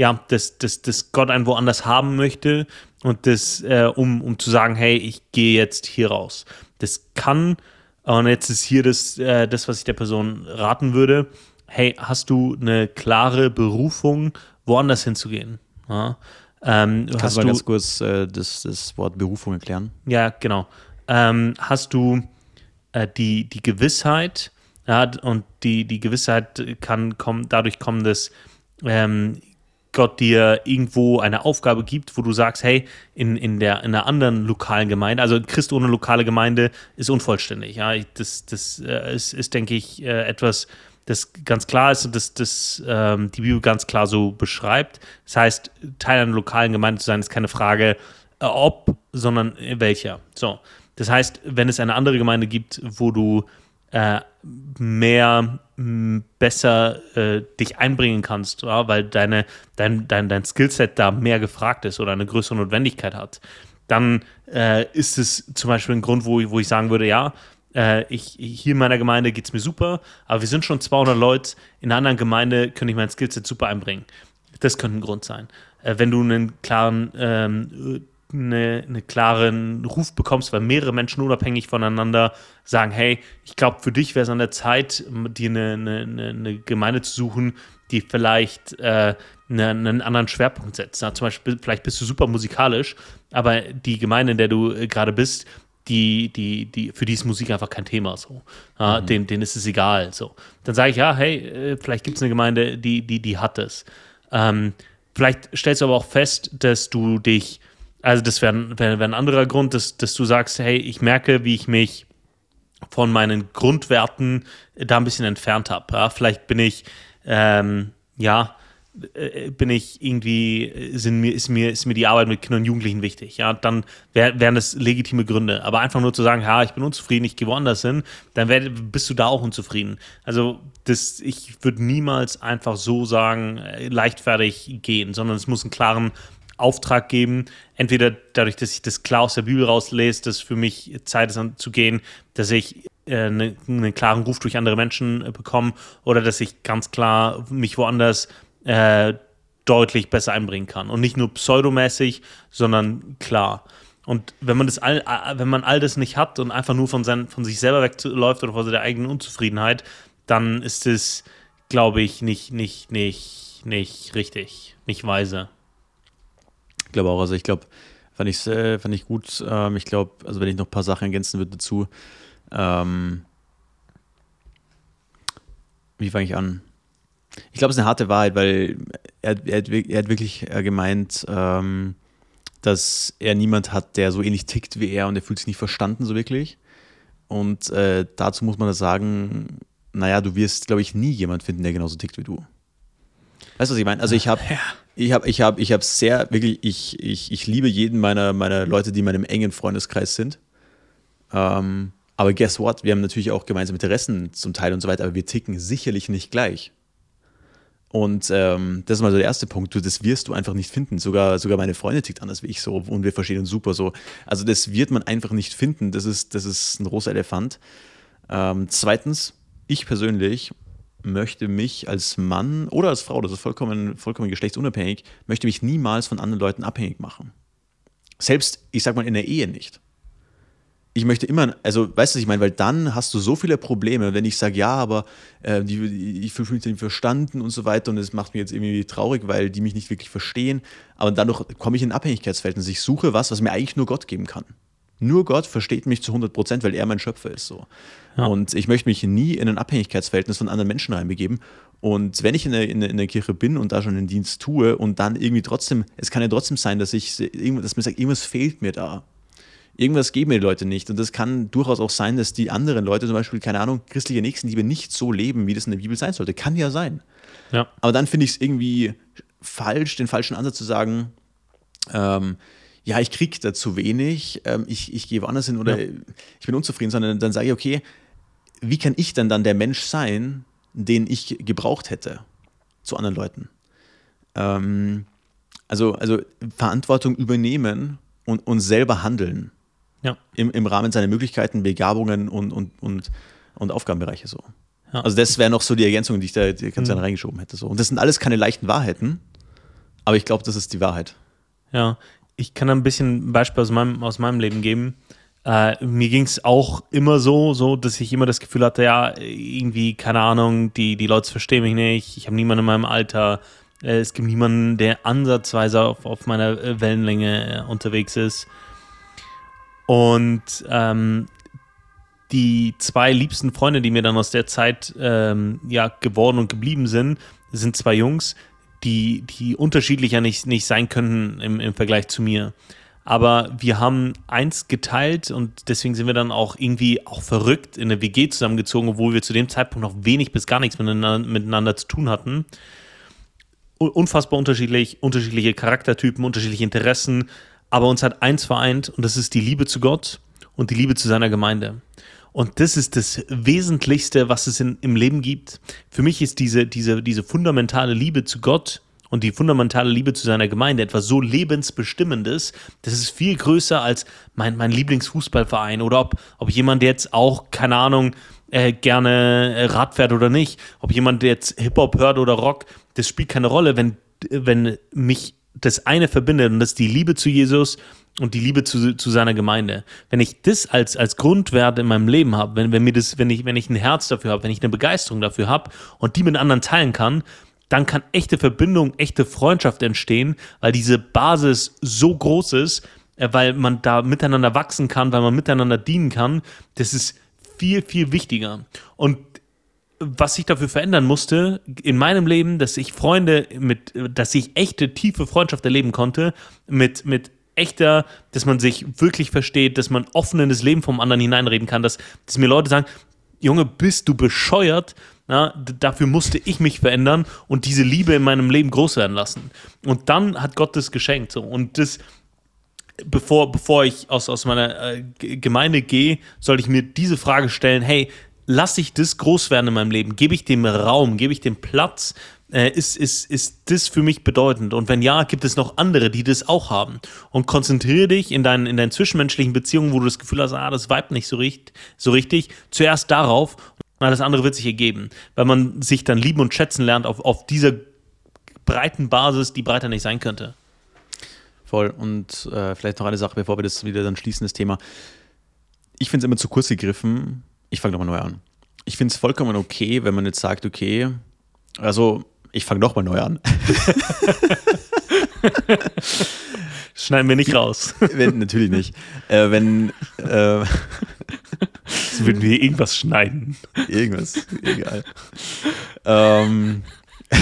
Speaker 2: ja, dass, dass, dass Gott einen woanders haben möchte und das, äh, um, um zu sagen, hey, ich gehe jetzt hier raus. Das kann, und jetzt ist hier das, äh, das, was ich der Person raten würde, hey, hast du eine klare Berufung, woanders hinzugehen? Ja?
Speaker 1: Ähm, Kannst du mal ganz kurz äh, das, das Wort Berufung erklären?
Speaker 2: Ja, genau. Ähm, hast du äh, die, die Gewissheit, ja, und die, die Gewissheit kann kommen, dadurch kommen, dass ähm, Gott dir irgendwo eine Aufgabe gibt, wo du sagst, hey, in, in, der, in einer anderen lokalen Gemeinde, also Christ ohne lokale Gemeinde ist unvollständig. Ja? Das, das äh, ist, ist, denke ich, äh, etwas, das ganz klar ist und das, das ähm, die Bibel ganz klar so beschreibt. Das heißt, Teil einer lokalen Gemeinde zu sein, ist keine Frage, äh, ob, sondern welcher. So. Das heißt, wenn es eine andere Gemeinde gibt, wo du äh, mehr, m, besser äh, dich einbringen kannst, ja, weil deine, dein, dein, dein Skillset da mehr gefragt ist oder eine größere Notwendigkeit hat, dann äh, ist es zum Beispiel ein Grund, wo, wo ich sagen würde, ja, äh, ich, hier in meiner Gemeinde geht es mir super, aber wir sind schon 200 Leute, in einer anderen Gemeinde könnte ich mein Skillset super einbringen. Das könnte ein Grund sein. Äh, wenn du einen klaren eine, einen klaren Ruf bekommst, weil mehrere Menschen unabhängig voneinander sagen, hey, ich glaube, für dich wäre es an der Zeit, dir eine, eine, eine Gemeinde zu suchen, die vielleicht äh, einen, einen anderen Schwerpunkt setzt. Ja, zum Beispiel, vielleicht bist du super musikalisch, aber die Gemeinde, in der du äh, gerade bist, die, die, die, für die ist Musik einfach kein Thema. So. Ja, mhm. denen, denen ist es egal. So. Dann sage ich, ja, hey, äh, vielleicht gibt es eine Gemeinde, die, die, die hat es. Ähm, vielleicht stellst du aber auch fest, dass du dich also das wäre wär, wär ein anderer Grund, dass, dass du sagst, hey, ich merke, wie ich mich von meinen Grundwerten da ein bisschen entfernt habe. Ja? Vielleicht bin ich, ähm, ja, äh, bin ich irgendwie, sind mir, ist, mir, ist mir die Arbeit mit Kindern und Jugendlichen wichtig. Ja, dann wär, wären das legitime Gründe. Aber einfach nur zu sagen, ja, ich bin unzufrieden, ich gehe woanders hin, dann wär, bist du da auch unzufrieden. Also das, ich würde niemals einfach so sagen, äh, leichtfertig gehen, sondern es muss einen klaren Auftrag geben. Entweder dadurch, dass ich das klar aus der Bibel rauslese, dass für mich Zeit ist zu gehen, dass ich äh, eine, einen klaren Ruf durch andere Menschen äh, bekomme oder dass ich ganz klar mich woanders äh, deutlich besser einbringen kann. Und nicht nur pseudomäßig, sondern klar. Und wenn man das all, äh, wenn man all das nicht hat und einfach nur von, sein, von sich selber wegläuft oder von seiner eigenen Unzufriedenheit, dann ist es, glaube ich, nicht, nicht, nicht, nicht richtig, nicht weise.
Speaker 1: Ich glaube auch, also ich glaube, fand ich, äh, fand ich gut. Ähm, ich glaube, also wenn ich noch ein paar Sachen ergänzen würde dazu, ähm, wie fange ich an? Ich glaube, es ist eine harte Wahrheit, weil er, er, er hat wirklich äh, gemeint, ähm, dass er niemand hat, der so ähnlich tickt wie er und er fühlt sich nicht verstanden so wirklich. Und äh, dazu muss man sagen, naja, du wirst, glaube ich, nie jemand finden, der genauso tickt wie du. Weißt du, was ich meine? Also ich habe ja. ich habe ich habe ich habe sehr wirklich ich, ich, ich liebe jeden meiner meiner Leute, die in meinem engen Freundeskreis sind. Ähm, aber guess what? Wir haben natürlich auch gemeinsame Interessen zum Teil und so weiter, aber wir ticken sicherlich nicht gleich. Und ähm, das ist mal so der erste Punkt. Du, das wirst du einfach nicht finden. Sogar, sogar meine Freundin tickt anders wie ich so und wir verstehen uns super so. Also das wird man einfach nicht finden. Das ist, das ist ein großer Elefant. Ähm, zweitens, ich persönlich möchte mich als Mann oder als Frau, das ist vollkommen, vollkommen geschlechtsunabhängig, möchte mich niemals von anderen Leuten abhängig machen. Selbst, ich sag mal, in der Ehe nicht. Ich möchte immer, also weißt du, was ich meine, weil dann hast du so viele Probleme, wenn ich sage, ja, aber äh, ich fühle mich nicht verstanden und so weiter und es macht mich jetzt irgendwie traurig, weil die mich nicht wirklich verstehen, aber dadurch komme ich in Abhängigkeitsverhältnis. Ich suche was, was mir eigentlich nur Gott geben kann. Nur Gott versteht mich zu 100 Prozent, weil er mein Schöpfer ist. So. Ja. Und ich möchte mich nie in ein Abhängigkeitsverhältnis von anderen Menschen reinbegeben. Und wenn ich in der, in, der, in der Kirche bin und da schon einen Dienst tue und dann irgendwie trotzdem, es kann ja trotzdem sein, dass ich, dass mir sagt, irgendwas fehlt mir da. Irgendwas geben mir die Leute nicht. Und das kann durchaus auch sein, dass die anderen Leute zum Beispiel, keine Ahnung, christliche Nächstenliebe nicht so leben, wie das in der Bibel sein sollte. Kann ja sein. Ja. Aber dann finde ich es irgendwie falsch, den falschen Ansatz zu sagen, ähm, ja, ich kriege da zu wenig, ähm, ich, ich gehe woanders hin oder ja. ich bin unzufrieden, sondern dann sage ich, okay, wie kann ich denn dann der Mensch sein, den ich gebraucht hätte zu anderen Leuten? Ähm, also, also Verantwortung übernehmen und, und selber handeln. Ja. Im, Im Rahmen seiner Möglichkeiten, Begabungen und, und, und, und Aufgabenbereiche so. Ja. Also das wäre noch so die Ergänzung, die ich da die ganz mhm. reingeschoben hätte. So. Und das sind alles keine leichten Wahrheiten, aber ich glaube, das ist die Wahrheit.
Speaker 2: Ja, ich kann ein bisschen ein Beispiel aus meinem, aus meinem Leben geben. Äh, mir ging es auch immer so, so, dass ich immer das Gefühl hatte, ja, irgendwie, keine Ahnung, die, die Leute verstehen mich nicht, ich habe niemanden in meinem Alter, äh, es gibt niemanden, der ansatzweise auf, auf meiner äh, Wellenlänge äh, unterwegs ist. Und ähm, die zwei liebsten Freunde, die mir dann aus der Zeit ähm, ja, geworden und geblieben sind, sind zwei Jungs, die, die unterschiedlicher nicht, nicht sein könnten im, im Vergleich zu mir. Aber wir haben eins geteilt und deswegen sind wir dann auch irgendwie auch verrückt in der WG zusammengezogen, obwohl wir zu dem Zeitpunkt noch wenig bis gar nichts miteinander, miteinander zu tun hatten. Unfassbar unterschiedlich, unterschiedliche Charaktertypen, unterschiedliche Interessen, aber uns hat eins vereint und das ist die Liebe zu Gott und die Liebe zu seiner Gemeinde. Und das ist das Wesentlichste, was es in, im Leben gibt. Für mich ist diese, diese, diese fundamentale Liebe zu Gott und die fundamentale Liebe zu seiner Gemeinde etwas so lebensbestimmendes, das ist viel größer als mein, mein Lieblingsfußballverein oder ob, ob jemand jetzt auch, keine Ahnung, äh, gerne äh, Rad fährt oder nicht, ob jemand jetzt Hip-Hop hört oder Rock, das spielt keine Rolle, wenn, wenn mich das eine verbindet und das ist die Liebe zu Jesus und die Liebe zu, zu seiner Gemeinde. Wenn ich das als, als Grundwert in meinem Leben habe, wenn, wenn wenn ich, wenn ich ein Herz dafür habe, wenn ich eine Begeisterung dafür habe und die mit anderen teilen kann, dann kann echte Verbindung, echte Freundschaft entstehen, weil diese Basis so groß ist, äh, weil man da miteinander wachsen kann, weil man miteinander dienen kann. Das ist viel, viel wichtiger. Und was sich dafür verändern musste in meinem Leben, dass ich Freunde mit, dass ich echte, tiefe Freundschaft erleben konnte mit, mit echter, dass man sich wirklich versteht, dass man offen in das Leben vom anderen hineinreden kann, dass, dass mir Leute sagen, Junge, bist du bescheuert? Na, dafür musste ich mich verändern und diese Liebe in meinem Leben groß werden lassen. Und dann hat Gott das geschenkt. So. Und das, bevor, bevor ich aus, aus meiner äh, Gemeinde gehe, sollte ich mir diese Frage stellen: Hey, lasse ich das groß werden in meinem Leben? Gebe ich dem Raum? Gebe ich dem Platz? Äh, ist, ist, ist das für mich bedeutend? Und wenn ja, gibt es noch andere, die das auch haben? Und konzentriere dich in deinen, in deinen zwischenmenschlichen Beziehungen, wo du das Gefühl hast, ah, das vibet nicht so, richt, so richtig, zuerst darauf und alles andere wird sich ergeben. Weil man sich dann lieben und schätzen lernt auf, auf dieser breiten Basis, die breiter nicht sein könnte.
Speaker 1: Voll. Und äh, vielleicht noch eine Sache, bevor wir das wieder dann schließen, das Thema. Ich finde es immer zu kurz gegriffen. Ich fange nochmal neu an. Ich finde es vollkommen okay, wenn man jetzt sagt, okay, also ich fange nochmal neu an.
Speaker 2: Schneiden wir nicht raus.
Speaker 1: wenn, natürlich nicht. Äh, wenn. Äh,
Speaker 2: würden wir irgendwas schneiden.
Speaker 1: Irgendwas, egal. ähm,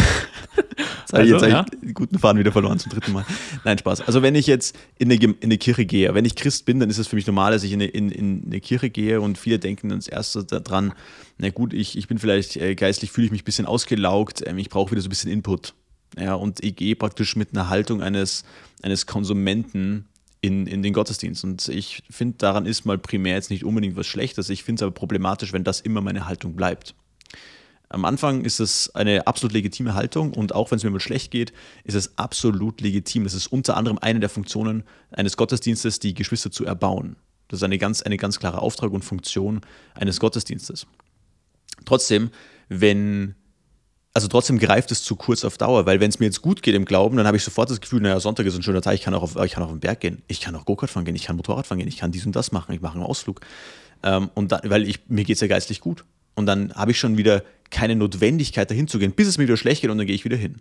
Speaker 1: Jetzt also, habe ich jetzt ja? guten Faden wieder verloren zum dritten Mal. Nein, Spaß. Also wenn ich jetzt in eine, in eine Kirche gehe, wenn ich Christ bin, dann ist es für mich normal, dass ich in eine, in, in eine Kirche gehe und viele denken als daran, na gut, ich, ich bin vielleicht äh, geistlich, fühle ich mich ein bisschen ausgelaugt, ähm, ich brauche wieder so ein bisschen Input. Ja, und ich gehe praktisch mit einer Haltung eines, eines Konsumenten in, in den Gottesdienst. Und ich finde, daran ist mal primär jetzt nicht unbedingt was Schlechtes. Ich finde es aber problematisch, wenn das immer meine Haltung bleibt. Am Anfang ist es eine absolut legitime Haltung und auch wenn es mir mal schlecht geht, ist es absolut legitim. Das ist unter anderem eine der Funktionen eines Gottesdienstes, die Geschwister zu erbauen. Das ist eine ganz, eine ganz klare Auftrag und Funktion eines Gottesdienstes. Trotzdem, wenn, also trotzdem greift es zu kurz auf Dauer, weil wenn es mir jetzt gut geht im Glauben, dann habe ich sofort das Gefühl, naja, Sonntag ist ein schöner Tag, ich kann auch auf, ich kann auf den Berg gehen, ich kann auch Go-Kart fahren gehen, ich kann Motorrad fahren gehen, ich kann dies und das machen, ich mache einen Ausflug. Ähm, und dann, weil ich, mir geht es ja geistlich gut. Und dann habe ich schon wieder keine Notwendigkeit, dahin zu gehen, bis es mir wieder schlecht geht und dann gehe ich wieder hin.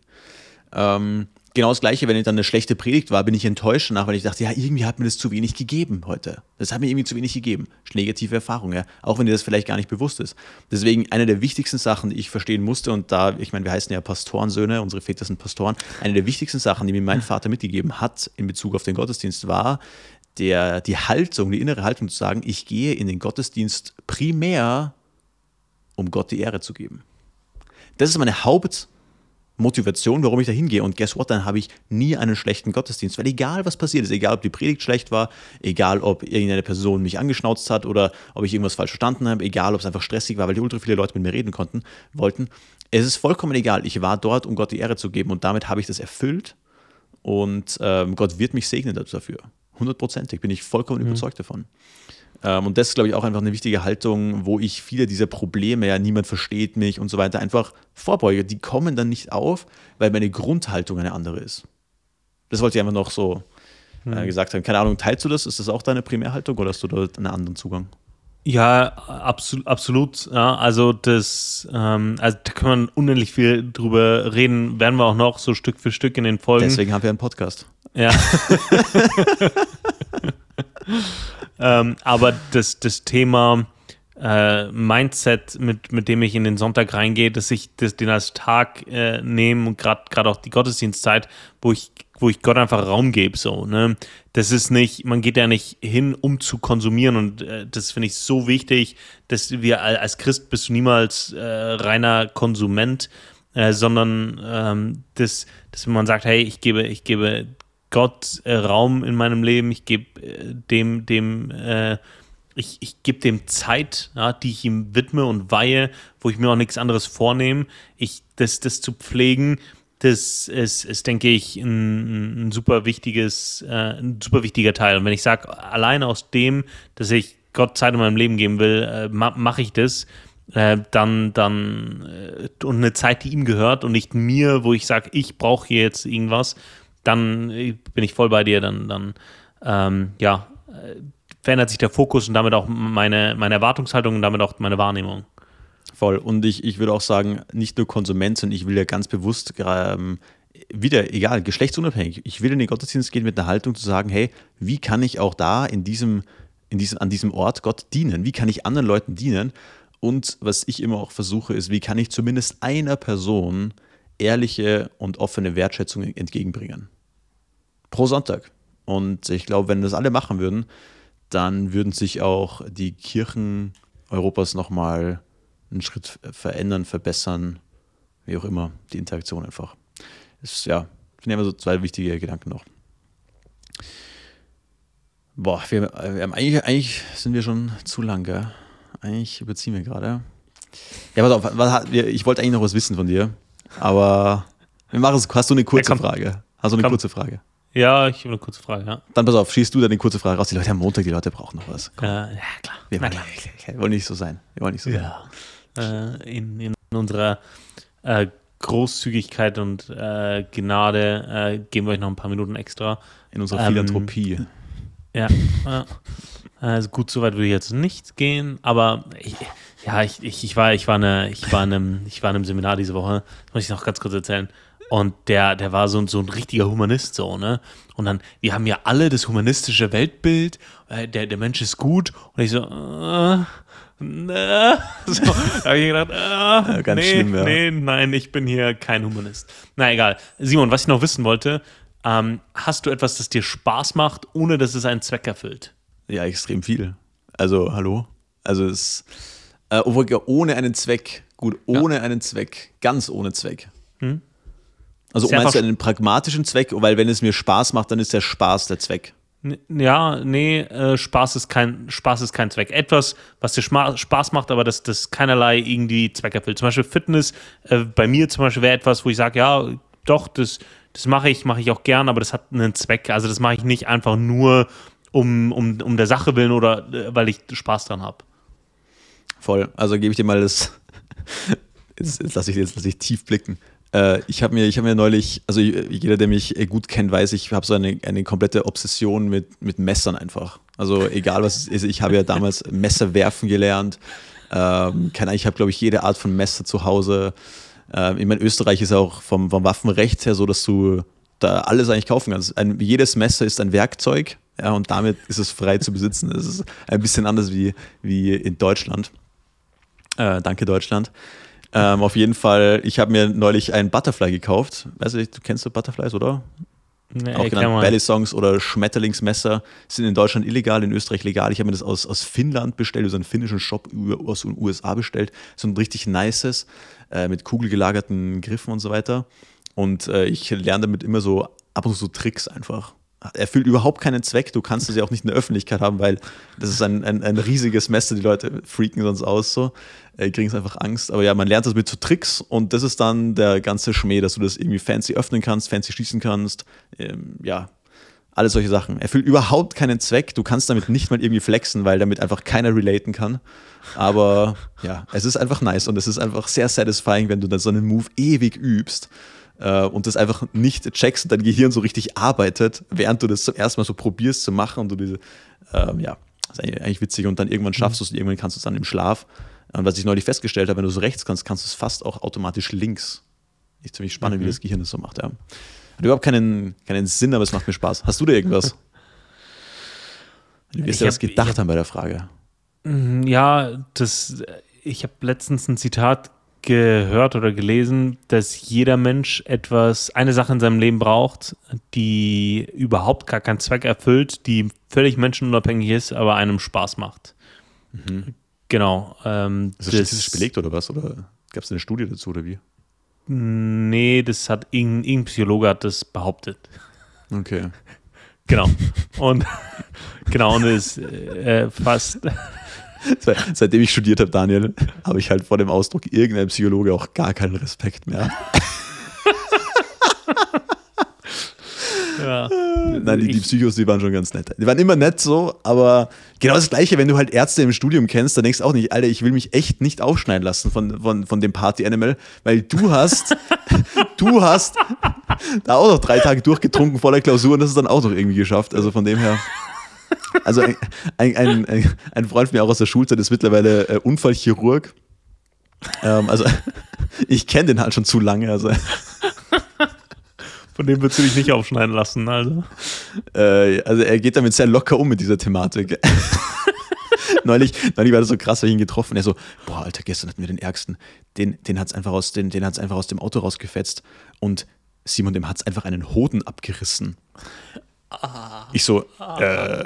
Speaker 1: Ähm, genau das Gleiche, wenn ich dann eine schlechte Predigt war, bin ich enttäuscht danach, weil ich dachte, ja, irgendwie hat mir das zu wenig gegeben heute. Das hat mir irgendwie zu wenig gegeben. Negative Erfahrung, ja. Auch wenn dir das vielleicht gar nicht bewusst ist. Deswegen eine der wichtigsten Sachen, die ich verstehen musste, und da, ich meine, wir heißen ja Pastorensöhne, unsere Väter sind Pastoren, eine der wichtigsten Sachen, die mir mein Vater mitgegeben hat in Bezug auf den Gottesdienst, war der, die Haltung, die innere Haltung zu sagen, ich gehe in den Gottesdienst primär, um Gott die Ehre zu geben. Das ist meine Hauptmotivation, warum ich da hingehe. Und guess what? Dann habe ich nie einen schlechten Gottesdienst. Weil egal, was passiert ist, egal, ob die Predigt schlecht war, egal, ob irgendeine Person mich angeschnauzt hat oder ob ich irgendwas falsch verstanden habe, egal, ob es einfach stressig war, weil die ultra viele Leute mit mir reden konnten, wollten. Es ist vollkommen egal. Ich war dort, um Gott die Ehre zu geben. Und damit habe ich das erfüllt. Und ähm, Gott wird mich segnen dafür. Hundertprozentig bin ich vollkommen mhm. überzeugt davon. Ähm, und das ist, glaube ich, auch einfach eine wichtige Haltung, wo ich viele dieser Probleme, ja, niemand versteht mich und so weiter, einfach vorbeuge. Die kommen dann nicht auf, weil meine Grundhaltung eine andere ist. Das wollte ich einfach noch so äh, hm. gesagt haben. Keine Ahnung, teilst du das? Ist das auch deine Primärhaltung oder hast du da einen anderen Zugang?
Speaker 2: Ja, absolut, absolut. Ja, also das, ähm, also da kann man unendlich viel drüber reden, werden wir auch noch so Stück für Stück in den Folgen.
Speaker 1: Deswegen haben wir einen Podcast.
Speaker 2: Ja. ähm, aber das, das Thema äh, Mindset, mit, mit dem ich in den Sonntag reingehe, dass ich das, den als Tag äh, nehme und gerade auch die Gottesdienstzeit, wo ich, wo ich Gott einfach Raum gebe. So, ne? Das ist nicht, man geht ja nicht hin, um zu konsumieren und äh, das finde ich so wichtig, dass wir als Christ bist du niemals äh, reiner Konsument, äh, sondern ähm, dass, dass man sagt, hey, ich gebe, ich gebe Gott äh, Raum in meinem Leben, ich gebe dem, dem ich, ich gebe dem Zeit, ja, die ich ihm widme und weihe, wo ich mir auch nichts anderes vornehme. Ich, das, das zu pflegen, das ist, ist denke ich, ein, ein super wichtiges, äh, ein super wichtiger Teil. Und wenn ich sage, allein aus dem, dass ich Gott Zeit in meinem Leben geben will, äh, ma, mache ich das, äh, dann, dann äh, und eine Zeit, die ihm gehört und nicht mir, wo ich sage, ich brauche hier jetzt irgendwas, dann äh, bin ich voll bei dir, dann, dann ähm, ja, äh, verändert sich der Fokus und damit auch meine, meine Erwartungshaltung und damit auch meine Wahrnehmung.
Speaker 1: Voll. Und ich, ich würde auch sagen, nicht nur Konsument, sondern ich will ja ganz bewusst ähm, wieder, egal, geschlechtsunabhängig, ich will in den Gottesdienst gehen mit einer Haltung zu sagen, hey, wie kann ich auch da in diesem, in diesem, an diesem Ort Gott dienen? Wie kann ich anderen Leuten dienen? Und was ich immer auch versuche, ist, wie kann ich zumindest einer Person ehrliche und offene Wertschätzung entgegenbringen? Pro Sonntag. Und ich glaube, wenn das alle machen würden, dann würden sich auch die Kirchen Europas nochmal einen Schritt verändern, verbessern, wie auch immer, die Interaktion einfach. Ist, ja, finde ich immer so zwei wichtige Gedanken noch. Boah, wir, wir haben eigentlich, eigentlich sind wir schon zu lang, gell? Eigentlich überziehen wir gerade. Ja, pass auf, was, ich wollte eigentlich noch was wissen von dir, aber wir machen es. Hast du eine kurze ja, Frage? Hast du eine komm. kurze Frage?
Speaker 2: Ja, ich habe eine kurze Frage, ja.
Speaker 1: Dann pass auf, schießt du dann eine kurze Frage raus. Die Leute am Montag, die Leute brauchen noch was.
Speaker 2: Äh, ja, klar.
Speaker 1: Wir wollen, klar. Wir wollen nicht so sein. Wir wollen nicht so
Speaker 2: ja. sein. Äh, in, in unserer äh, Großzügigkeit und äh, Gnade äh, geben wir euch noch ein paar Minuten extra.
Speaker 1: In unserer ähm, Philanthropie.
Speaker 2: Ja, also gut, so weit würde ich jetzt nicht gehen, aber ich, ja, ich, ich, ich, war, ich, war eine, ich, war in einem, ich war in einem Seminar diese Woche, das muss ich noch ganz kurz erzählen. Und der, der war so, so ein richtiger Humanist, so, ne? Und dann, wir haben ja alle das humanistische Weltbild, äh, der, der Mensch ist gut. Und ich so, äh, ne? So, da habe ich gedacht, äh, ja, ganz nee, schlimm, ja. nee, nein, ich bin hier kein Humanist. Na egal. Simon, was ich noch wissen wollte, ähm, hast du etwas, das dir Spaß macht, ohne dass es einen Zweck erfüllt?
Speaker 1: Ja, extrem viel. Also, hallo? Also es, äh, ohne einen Zweck, gut, ohne ja. einen Zweck, ganz ohne Zweck. Hm? Also meinst du einen pragmatischen Zweck? Weil wenn es mir Spaß macht, dann ist der Spaß der Zweck.
Speaker 2: Ja, nee, äh, Spaß, ist kein, Spaß ist kein Zweck. Etwas, was dir Spaß macht, aber das, das keinerlei irgendwie Zweck erfüllt. Zum Beispiel Fitness, äh, bei mir zum Beispiel wäre etwas, wo ich sage, ja, doch, das, das mache ich, mache ich auch gern, aber das hat einen Zweck. Also das mache ich nicht einfach nur um, um, um der Sache willen oder äh, weil ich Spaß dran habe.
Speaker 1: Voll. Also gebe ich dir mal das. jetzt, jetzt lasse ich, lass ich tief blicken. Äh, ich habe mir, hab mir neulich, also jeder, der mich gut kennt, weiß, ich habe so eine, eine komplette Obsession mit, mit Messern einfach. Also egal was es ist, ich habe ja damals Messer werfen gelernt. Ähm, keine ich habe, glaube ich, jede Art von Messer zu Hause. Ähm, ich meine, Österreich ist auch vom, vom Waffenrecht her so, dass du da alles eigentlich kaufen kannst. Ein, jedes Messer ist ein Werkzeug ja, und damit ist es frei zu besitzen. Das ist ein bisschen anders wie, wie in Deutschland. Äh, danke, Deutschland. Ähm, auf jeden Fall, ich habe mir neulich ein Butterfly gekauft. Weißt du, du kennst du Butterflies, oder? Nee, auch genannt Belly Songs oder Schmetterlingsmesser sind in Deutschland illegal, in Österreich legal. Ich habe mir das aus, aus Finnland bestellt, aus einem finnischen Shop aus den USA bestellt. So ein richtig nices, äh, mit kugelgelagerten Griffen und so weiter. Und äh, ich lerne damit immer so ab und zu so Tricks einfach erfüllt überhaupt keinen Zweck. Du kannst es ja auch nicht in der Öffentlichkeit haben, weil das ist ein, ein, ein riesiges Messer. Die Leute freaken sonst aus so, äh, kriegen es einfach Angst. Aber ja, man lernt das mit so Tricks und das ist dann der ganze Schmäh, dass du das irgendwie fancy öffnen kannst, fancy schließen kannst. Ähm, ja, alle solche Sachen. Erfüllt überhaupt keinen Zweck. Du kannst damit nicht mal irgendwie flexen, weil damit einfach keiner relaten kann. Aber ja, es ist einfach nice und es ist einfach sehr satisfying, wenn du dann so einen Move ewig übst äh, und das einfach nicht checkst und dein Gehirn so richtig arbeitet, während du das zum ersten Mal so probierst zu machen und du diese, ähm, ja, das ist eigentlich, witzig und dann irgendwann schaffst mhm. du es und irgendwann kannst du es dann im Schlaf. Und was ich neulich festgestellt habe, wenn du so rechts kannst, kannst du es fast auch automatisch links. Ist ziemlich spannend, mhm. wie das Gehirn das so macht, ja. Hat überhaupt keinen, keinen Sinn, aber es macht mir Spaß. Hast du da irgendwas? Du wirst ja was gedacht hab, haben bei der Frage.
Speaker 2: Mm, ja, das, ich habe letztens ein Zitat gehört oder gelesen, dass jeder Mensch etwas, eine Sache in seinem Leben braucht, die überhaupt gar keinen Zweck erfüllt, die völlig menschenunabhängig ist, aber einem Spaß macht. Mhm. Genau. Ähm,
Speaker 1: ist das statistisch belegt oder was? Oder gab es eine Studie dazu oder wie?
Speaker 2: Nee, das hat irgendein, irgendein Psychologe hat das behauptet.
Speaker 1: Okay.
Speaker 2: Genau. Und genau, und es äh, fast
Speaker 1: Seitdem ich studiert habe, Daniel, habe ich halt vor dem Ausdruck irgendein Psychologe auch gar keinen Respekt mehr. Ja. Nein, die, die, Psychos, die waren schon ganz nett. Die waren immer nett so, aber genau das Gleiche, wenn du halt Ärzte im Studium kennst, dann denkst du auch nicht, Alter, ich will mich echt nicht aufschneiden lassen von, von, von dem Party-Animal, weil du hast, du hast da auch noch drei Tage durchgetrunken vor der Klausur und das ist dann auch noch irgendwie geschafft. Also von dem her. Also ein, ein, ein, ein, Freund von mir auch aus der Schulzeit ist mittlerweile äh, Unfallchirurg. Ähm, also ich kenne den halt schon zu lange. Also.
Speaker 2: Von dem würdest du dich nicht aufschneiden lassen, also.
Speaker 1: Äh, also er geht damit sehr locker um mit dieser Thematik. neulich, neulich war das so krass, weil ich ihn getroffen. Er so, boah, Alter, gestern hatten wir den Ärgsten. Den, den hat es einfach, aus, den, den einfach aus dem Auto rausgefetzt. Und Simon, dem hat es einfach einen Hoden abgerissen. Ich so, äh,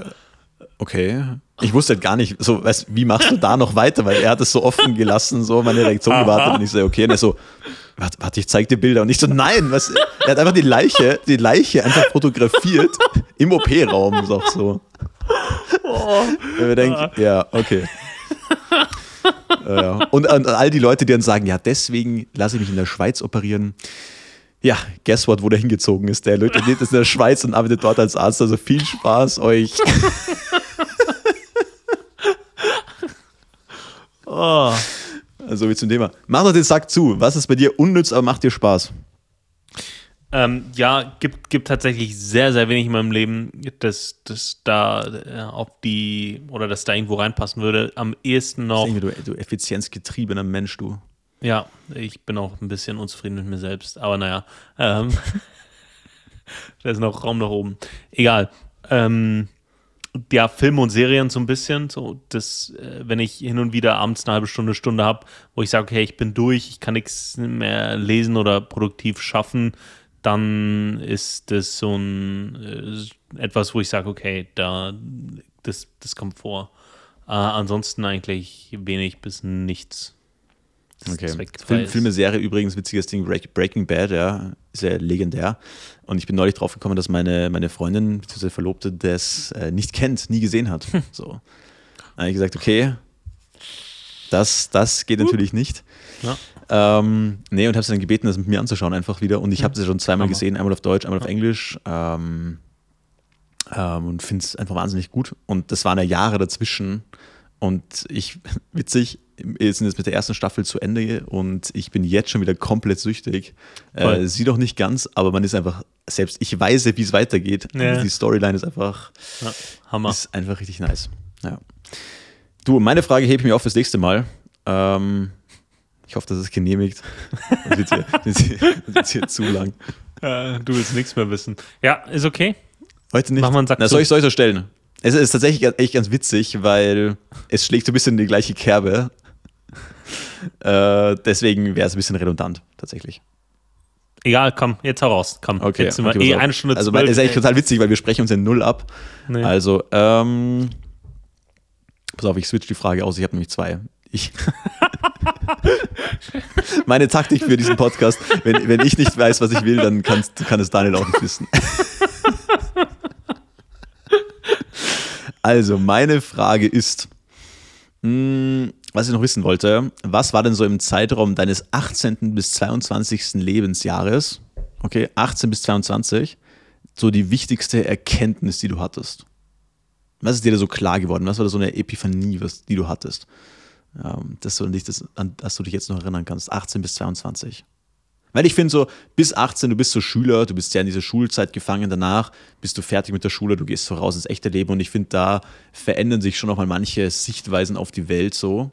Speaker 1: okay. Ich wusste halt gar nicht, so, weißt, wie machst du da noch weiter? Weil er hat es so offen gelassen, so meine Reaktion gewartet und ich so, okay. Und er so, warte, warte, ich zeig dir Bilder. Und ich so, nein, was? Er hat einfach die Leiche, die Leiche einfach fotografiert im OP-Raum, so. so. Oh. Und wir denken, ja, okay. ja. Und an all die Leute, die dann sagen, ja, deswegen lasse ich mich in der Schweiz operieren. Ja, guess what, wo der hingezogen ist. Der lebt in der Schweiz und arbeitet dort als Arzt. Also viel Spaß euch. oh. Also wie zum Thema. Mach doch den Sack zu. Was ist bei dir unnütz, aber macht dir Spaß?
Speaker 2: Ähm, ja, gibt, gibt tatsächlich sehr, sehr wenig in meinem Leben, dass das da äh, auf die oder dass da irgendwo reinpassen würde. Am ehesten noch.
Speaker 1: Du, du effizienzgetriebener Mensch, du.
Speaker 2: Ja, ich bin auch ein bisschen unzufrieden mit mir selbst, aber naja, ähm, da ist noch Raum nach oben. Egal. Ähm, ja, Filme und Serien so ein bisschen, so das, äh, wenn ich hin und wieder abends eine halbe Stunde, Stunde habe, wo ich sage, okay, ich bin durch, ich kann nichts mehr lesen oder produktiv schaffen, dann ist das so ein äh, etwas, wo ich sage, okay, da das, das kommt vor. Äh, ansonsten eigentlich wenig bis nichts.
Speaker 1: Okay. Film, Filme, Serie übrigens, witziges Ding, Breaking Bad, ja, ist ja legendär. Und ich bin neulich drauf gekommen, dass meine, meine Freundin, bzw. Verlobte, das äh, nicht kennt, nie gesehen hat. So. Dann habe ich gesagt, okay, das, das geht natürlich nicht. Ja. Ähm, nee, und habe sie dann gebeten, das mit mir anzuschauen, einfach wieder. Und ich habe sie schon zweimal Hammer. gesehen, einmal auf Deutsch, einmal auf Englisch. Ähm, ähm, und finde es einfach wahnsinnig gut. Und das waren ja Jahre dazwischen. Und ich, witzig, sind jetzt mit der ersten Staffel zu Ende und ich bin jetzt schon wieder komplett süchtig. Äh, sie doch nicht ganz, aber man ist einfach, selbst ich weiß, wie es weitergeht. Ja. Die Storyline ist einfach, ja, Hammer. ist einfach richtig nice. Ja. Du, meine Frage hebe ich mir auf fürs nächste Mal. Ähm, ich hoffe, das ist genehmigt. Das ist hier, das ist hier zu lang.
Speaker 2: Äh, du willst nichts mehr wissen. Ja, ist okay.
Speaker 1: Heute nicht. Mach mal einen Sack Na, soll ich es stellen? Es ist tatsächlich echt ganz witzig, weil es schlägt so ein bisschen in die gleiche Kerbe. Äh, deswegen wäre es ein bisschen redundant, tatsächlich.
Speaker 2: Egal, komm, jetzt hau raus. Komm,
Speaker 1: okay,
Speaker 2: jetzt
Speaker 1: sind wir okay, eh eine Stunde Also, es ist eigentlich total witzig, weil wir sprechen uns in Null ab. Nee. Also, ähm, pass auf, ich switch die Frage aus. Ich habe nämlich zwei. Ich Meine Taktik für diesen Podcast, wenn, wenn ich nicht weiß, was ich will, dann kann es Daniel auch nicht wissen. Also, meine Frage ist, mh, hm, was ich noch wissen wollte, was war denn so im Zeitraum deines 18. bis 22. Lebensjahres, okay, 18 bis 22, so die wichtigste Erkenntnis, die du hattest? Was ist dir da so klar geworden? Was war da so eine Epiphanie, was, die du hattest? Ähm, dass, du dich das, an das du dich jetzt noch erinnern kannst, 18 bis 22. Weil ich finde so, bis 18, du bist so Schüler, du bist ja in dieser Schulzeit gefangen, danach bist du fertig mit der Schule, du gehst so raus ins echte Leben und ich finde, da verändern sich schon nochmal manche Sichtweisen auf die Welt so.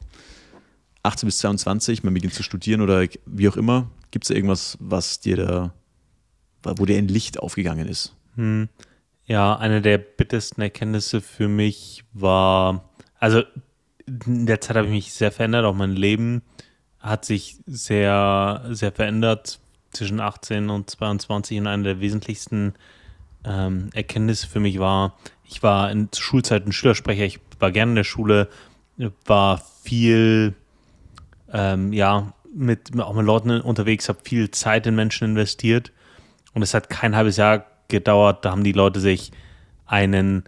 Speaker 1: 18 bis 22, man beginnt zu studieren oder wie auch immer. Gibt es irgendwas, was dir da, wo dir ein Licht aufgegangen ist?
Speaker 2: Hm. Ja, eine der bittersten Erkenntnisse für mich war, also in der Zeit habe ich mich sehr verändert, auch mein Leben hat sich sehr, sehr verändert zwischen 18 und 22 und eine der wesentlichsten ähm, Erkenntnisse für mich war, ich war in Schulzeiten Schülersprecher, ich war gerne in der Schule, war viel, ähm, ja, mit, auch mit Leuten unterwegs, habe viel Zeit in Menschen investiert und es hat kein halbes Jahr gedauert, da haben die Leute sich einen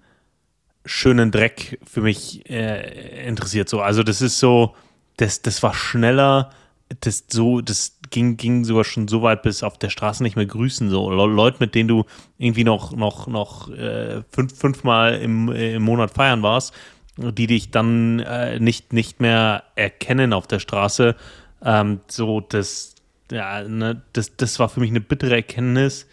Speaker 2: schönen Dreck für mich äh, interessiert. So. Also das ist so, das, das war schneller, das so, das ging, ging sogar schon so weit bis auf der Straße nicht mehr grüßen. So Leute, mit denen du irgendwie noch, noch, noch äh, fünf, fünfmal im, äh, im Monat feiern warst, die dich dann äh, nicht, nicht mehr erkennen auf der Straße. Ähm, so, das, ja, ne, das, das war für mich eine bittere Erkenntnis,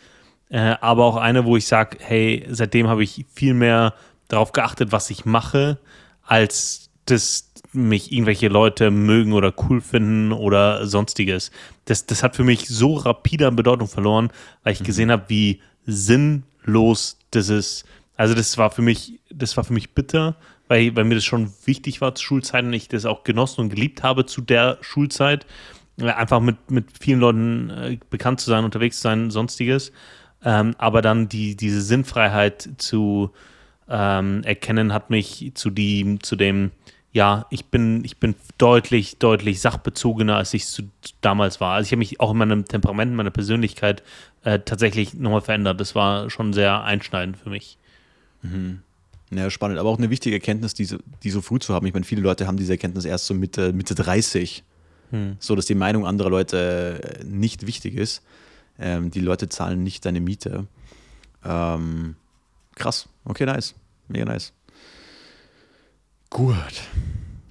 Speaker 2: äh, aber auch eine, wo ich sage, hey, seitdem habe ich viel mehr darauf geachtet, was ich mache, als dass mich irgendwelche Leute mögen oder cool finden oder sonstiges. Das, das hat für mich so rapide an Bedeutung verloren, weil ich mhm. gesehen habe, wie sinnlos das ist. Also das war für mich, das war für mich bitter, weil, weil mir das schon wichtig war zu Schulzeiten und ich das auch genossen und geliebt habe zu der Schulzeit. Einfach mit, mit vielen Leuten äh, bekannt zu sein, unterwegs zu sein, sonstiges. Ähm, aber dann die, diese Sinnfreiheit zu, ähm, erkennen, hat mich zu, die, zu dem, ja, ich bin, ich bin deutlich, deutlich sachbezogener, als ich zu, damals war. Also ich habe mich auch in meinem Temperament, in meiner Persönlichkeit äh, tatsächlich nochmal verändert. Das war schon sehr einschneidend für mich.
Speaker 1: Mhm. Ja, spannend. Aber auch eine wichtige Erkenntnis, die so, die so früh zu haben. Ich meine, viele Leute haben diese Erkenntnis erst so Mitte, Mitte 30. Hm. So, dass die Meinung anderer Leute nicht wichtig ist. Ähm, die Leute zahlen nicht deine Miete. Ähm, Krass. Okay, nice. Mega nice. Gut.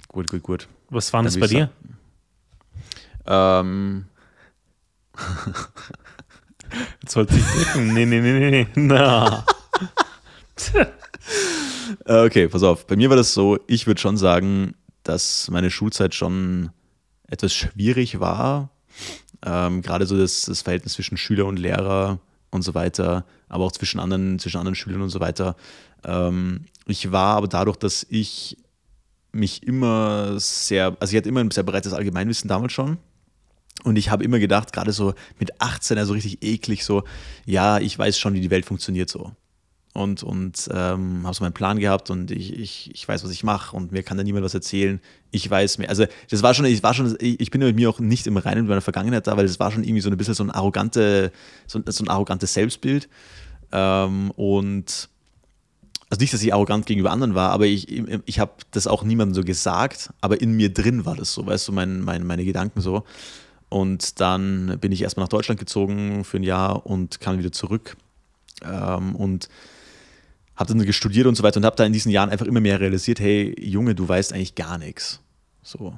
Speaker 1: Gut, gut, gut.
Speaker 2: Was war das bei dir?
Speaker 1: Ähm.
Speaker 2: Jetzt sollst du dich drücken. Nee, nee, nee, nee. Na.
Speaker 1: Äh, okay, pass auf. Bei mir war das so, ich würde schon sagen, dass meine Schulzeit schon etwas schwierig war. Ähm, gerade so das, das Verhältnis zwischen Schüler und Lehrer und so weiter, aber auch zwischen anderen, zwischen anderen Schülern und so weiter. Ähm, ich war aber dadurch, dass ich mich immer sehr, also ich hatte immer ein sehr breites Allgemeinwissen damals schon. Und ich habe immer gedacht, gerade so mit 18, also richtig eklig, so, ja, ich weiß schon, wie die Welt funktioniert so und, und ähm, habe so meinen Plan gehabt und ich, ich, ich weiß, was ich mache und mir kann da niemand was erzählen. Ich weiß mehr. Also das war schon, ich war schon, ich bin mit mir auch nicht im Reinen mit meiner Vergangenheit da, weil das war schon irgendwie so ein bisschen so ein arrogante, so, so ein arrogantes Selbstbild. Ähm, und also nicht, dass ich arrogant gegenüber anderen war, aber ich, ich habe das auch niemandem so gesagt, aber in mir drin war das so, weißt du, mein, mein, meine Gedanken so. Und dann bin ich erstmal nach Deutschland gezogen für ein Jahr und kam wieder zurück. Ähm, und habe dann studiert und so weiter und habe da in diesen Jahren einfach immer mehr realisiert, hey Junge, du weißt eigentlich gar nichts. So,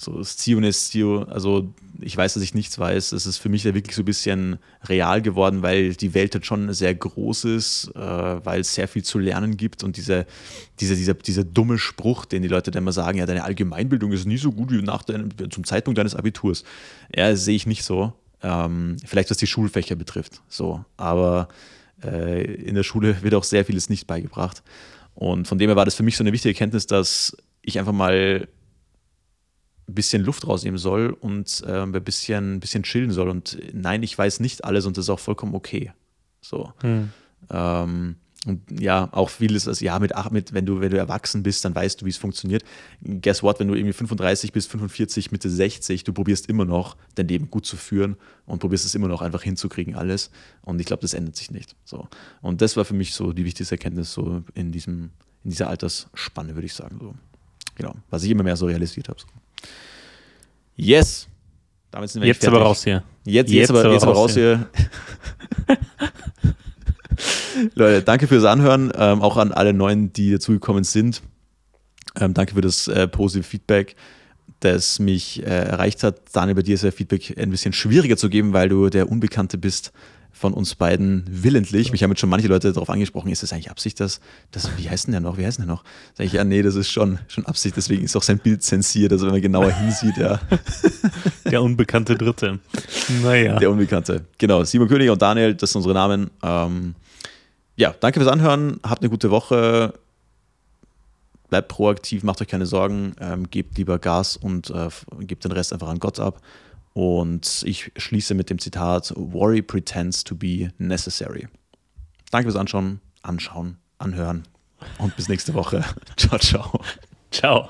Speaker 1: so Zio ist Zio, also ich weiß, dass ich nichts weiß. Es ist für mich ja wirklich so ein bisschen real geworden, weil die Welt halt schon sehr groß ist, äh, weil es sehr viel zu lernen gibt und diese, diese, dieser, dieser dumme Spruch, den die Leute dann immer sagen, ja, deine Allgemeinbildung ist nie so gut wie nach deinem, zum Zeitpunkt deines Abiturs. Ja, sehe ich nicht so. Ähm, vielleicht was die Schulfächer betrifft. So, aber äh, in der Schule wird auch sehr vieles nicht beigebracht. Und von dem her war das für mich so eine wichtige Erkenntnis, dass ich einfach mal ein bisschen Luft rausnehmen soll und äh, ein bisschen, bisschen chillen soll. Und nein, ich weiß nicht alles und das ist auch vollkommen okay. So. Hm. Ähm, und ja, auch vieles, also ja, mit, mit, wenn du, wenn du erwachsen bist, dann weißt du, wie es funktioniert. Guess what, wenn du irgendwie 35 bis 45, Mitte 60, du probierst immer noch, dein Leben gut zu führen und probierst es immer noch einfach hinzukriegen, alles. Und ich glaube, das ändert sich nicht. So. Und das war für mich so die wichtigste Erkenntnis so in diesem, in dieser Altersspanne, würde ich sagen. So. Genau. Was ich immer mehr so realisiert habe. So. Yes!
Speaker 2: Damit sind wir jetzt aber raus hier.
Speaker 1: Jetzt, jetzt, jetzt aber, jetzt aber raus hier. hier. Leute, danke fürs Anhören. Ähm, auch an alle Neuen, die dazugekommen sind. Ähm, danke für das äh, positive Feedback, das mich äh, erreicht hat. Daniel, bei dir ist ja Feedback ein bisschen schwieriger zu geben, weil du der Unbekannte bist von uns beiden willentlich. Mich haben jetzt schon manche Leute darauf angesprochen, ist das eigentlich Absicht, dass, das, wie heißt denn der noch, wie heißt denn der noch? Sag ich, ja, nee, das ist schon, schon Absicht, deswegen ist auch sein Bild zensiert, also wenn man genauer hinsieht, ja.
Speaker 2: Der unbekannte Dritte. Naja.
Speaker 1: Der Unbekannte, genau. Simon König und Daniel, das sind unsere Namen. Ähm, ja, danke fürs Anhören. Habt eine gute Woche. bleibt proaktiv, macht euch keine Sorgen, ähm, gebt lieber Gas und äh, gebt den Rest einfach an Gott ab. Und ich schließe mit dem Zitat: Worry pretends to be necessary. Danke fürs Anschauen, Anschauen, Anhören und bis nächste Woche. ciao, ciao.
Speaker 2: Ciao.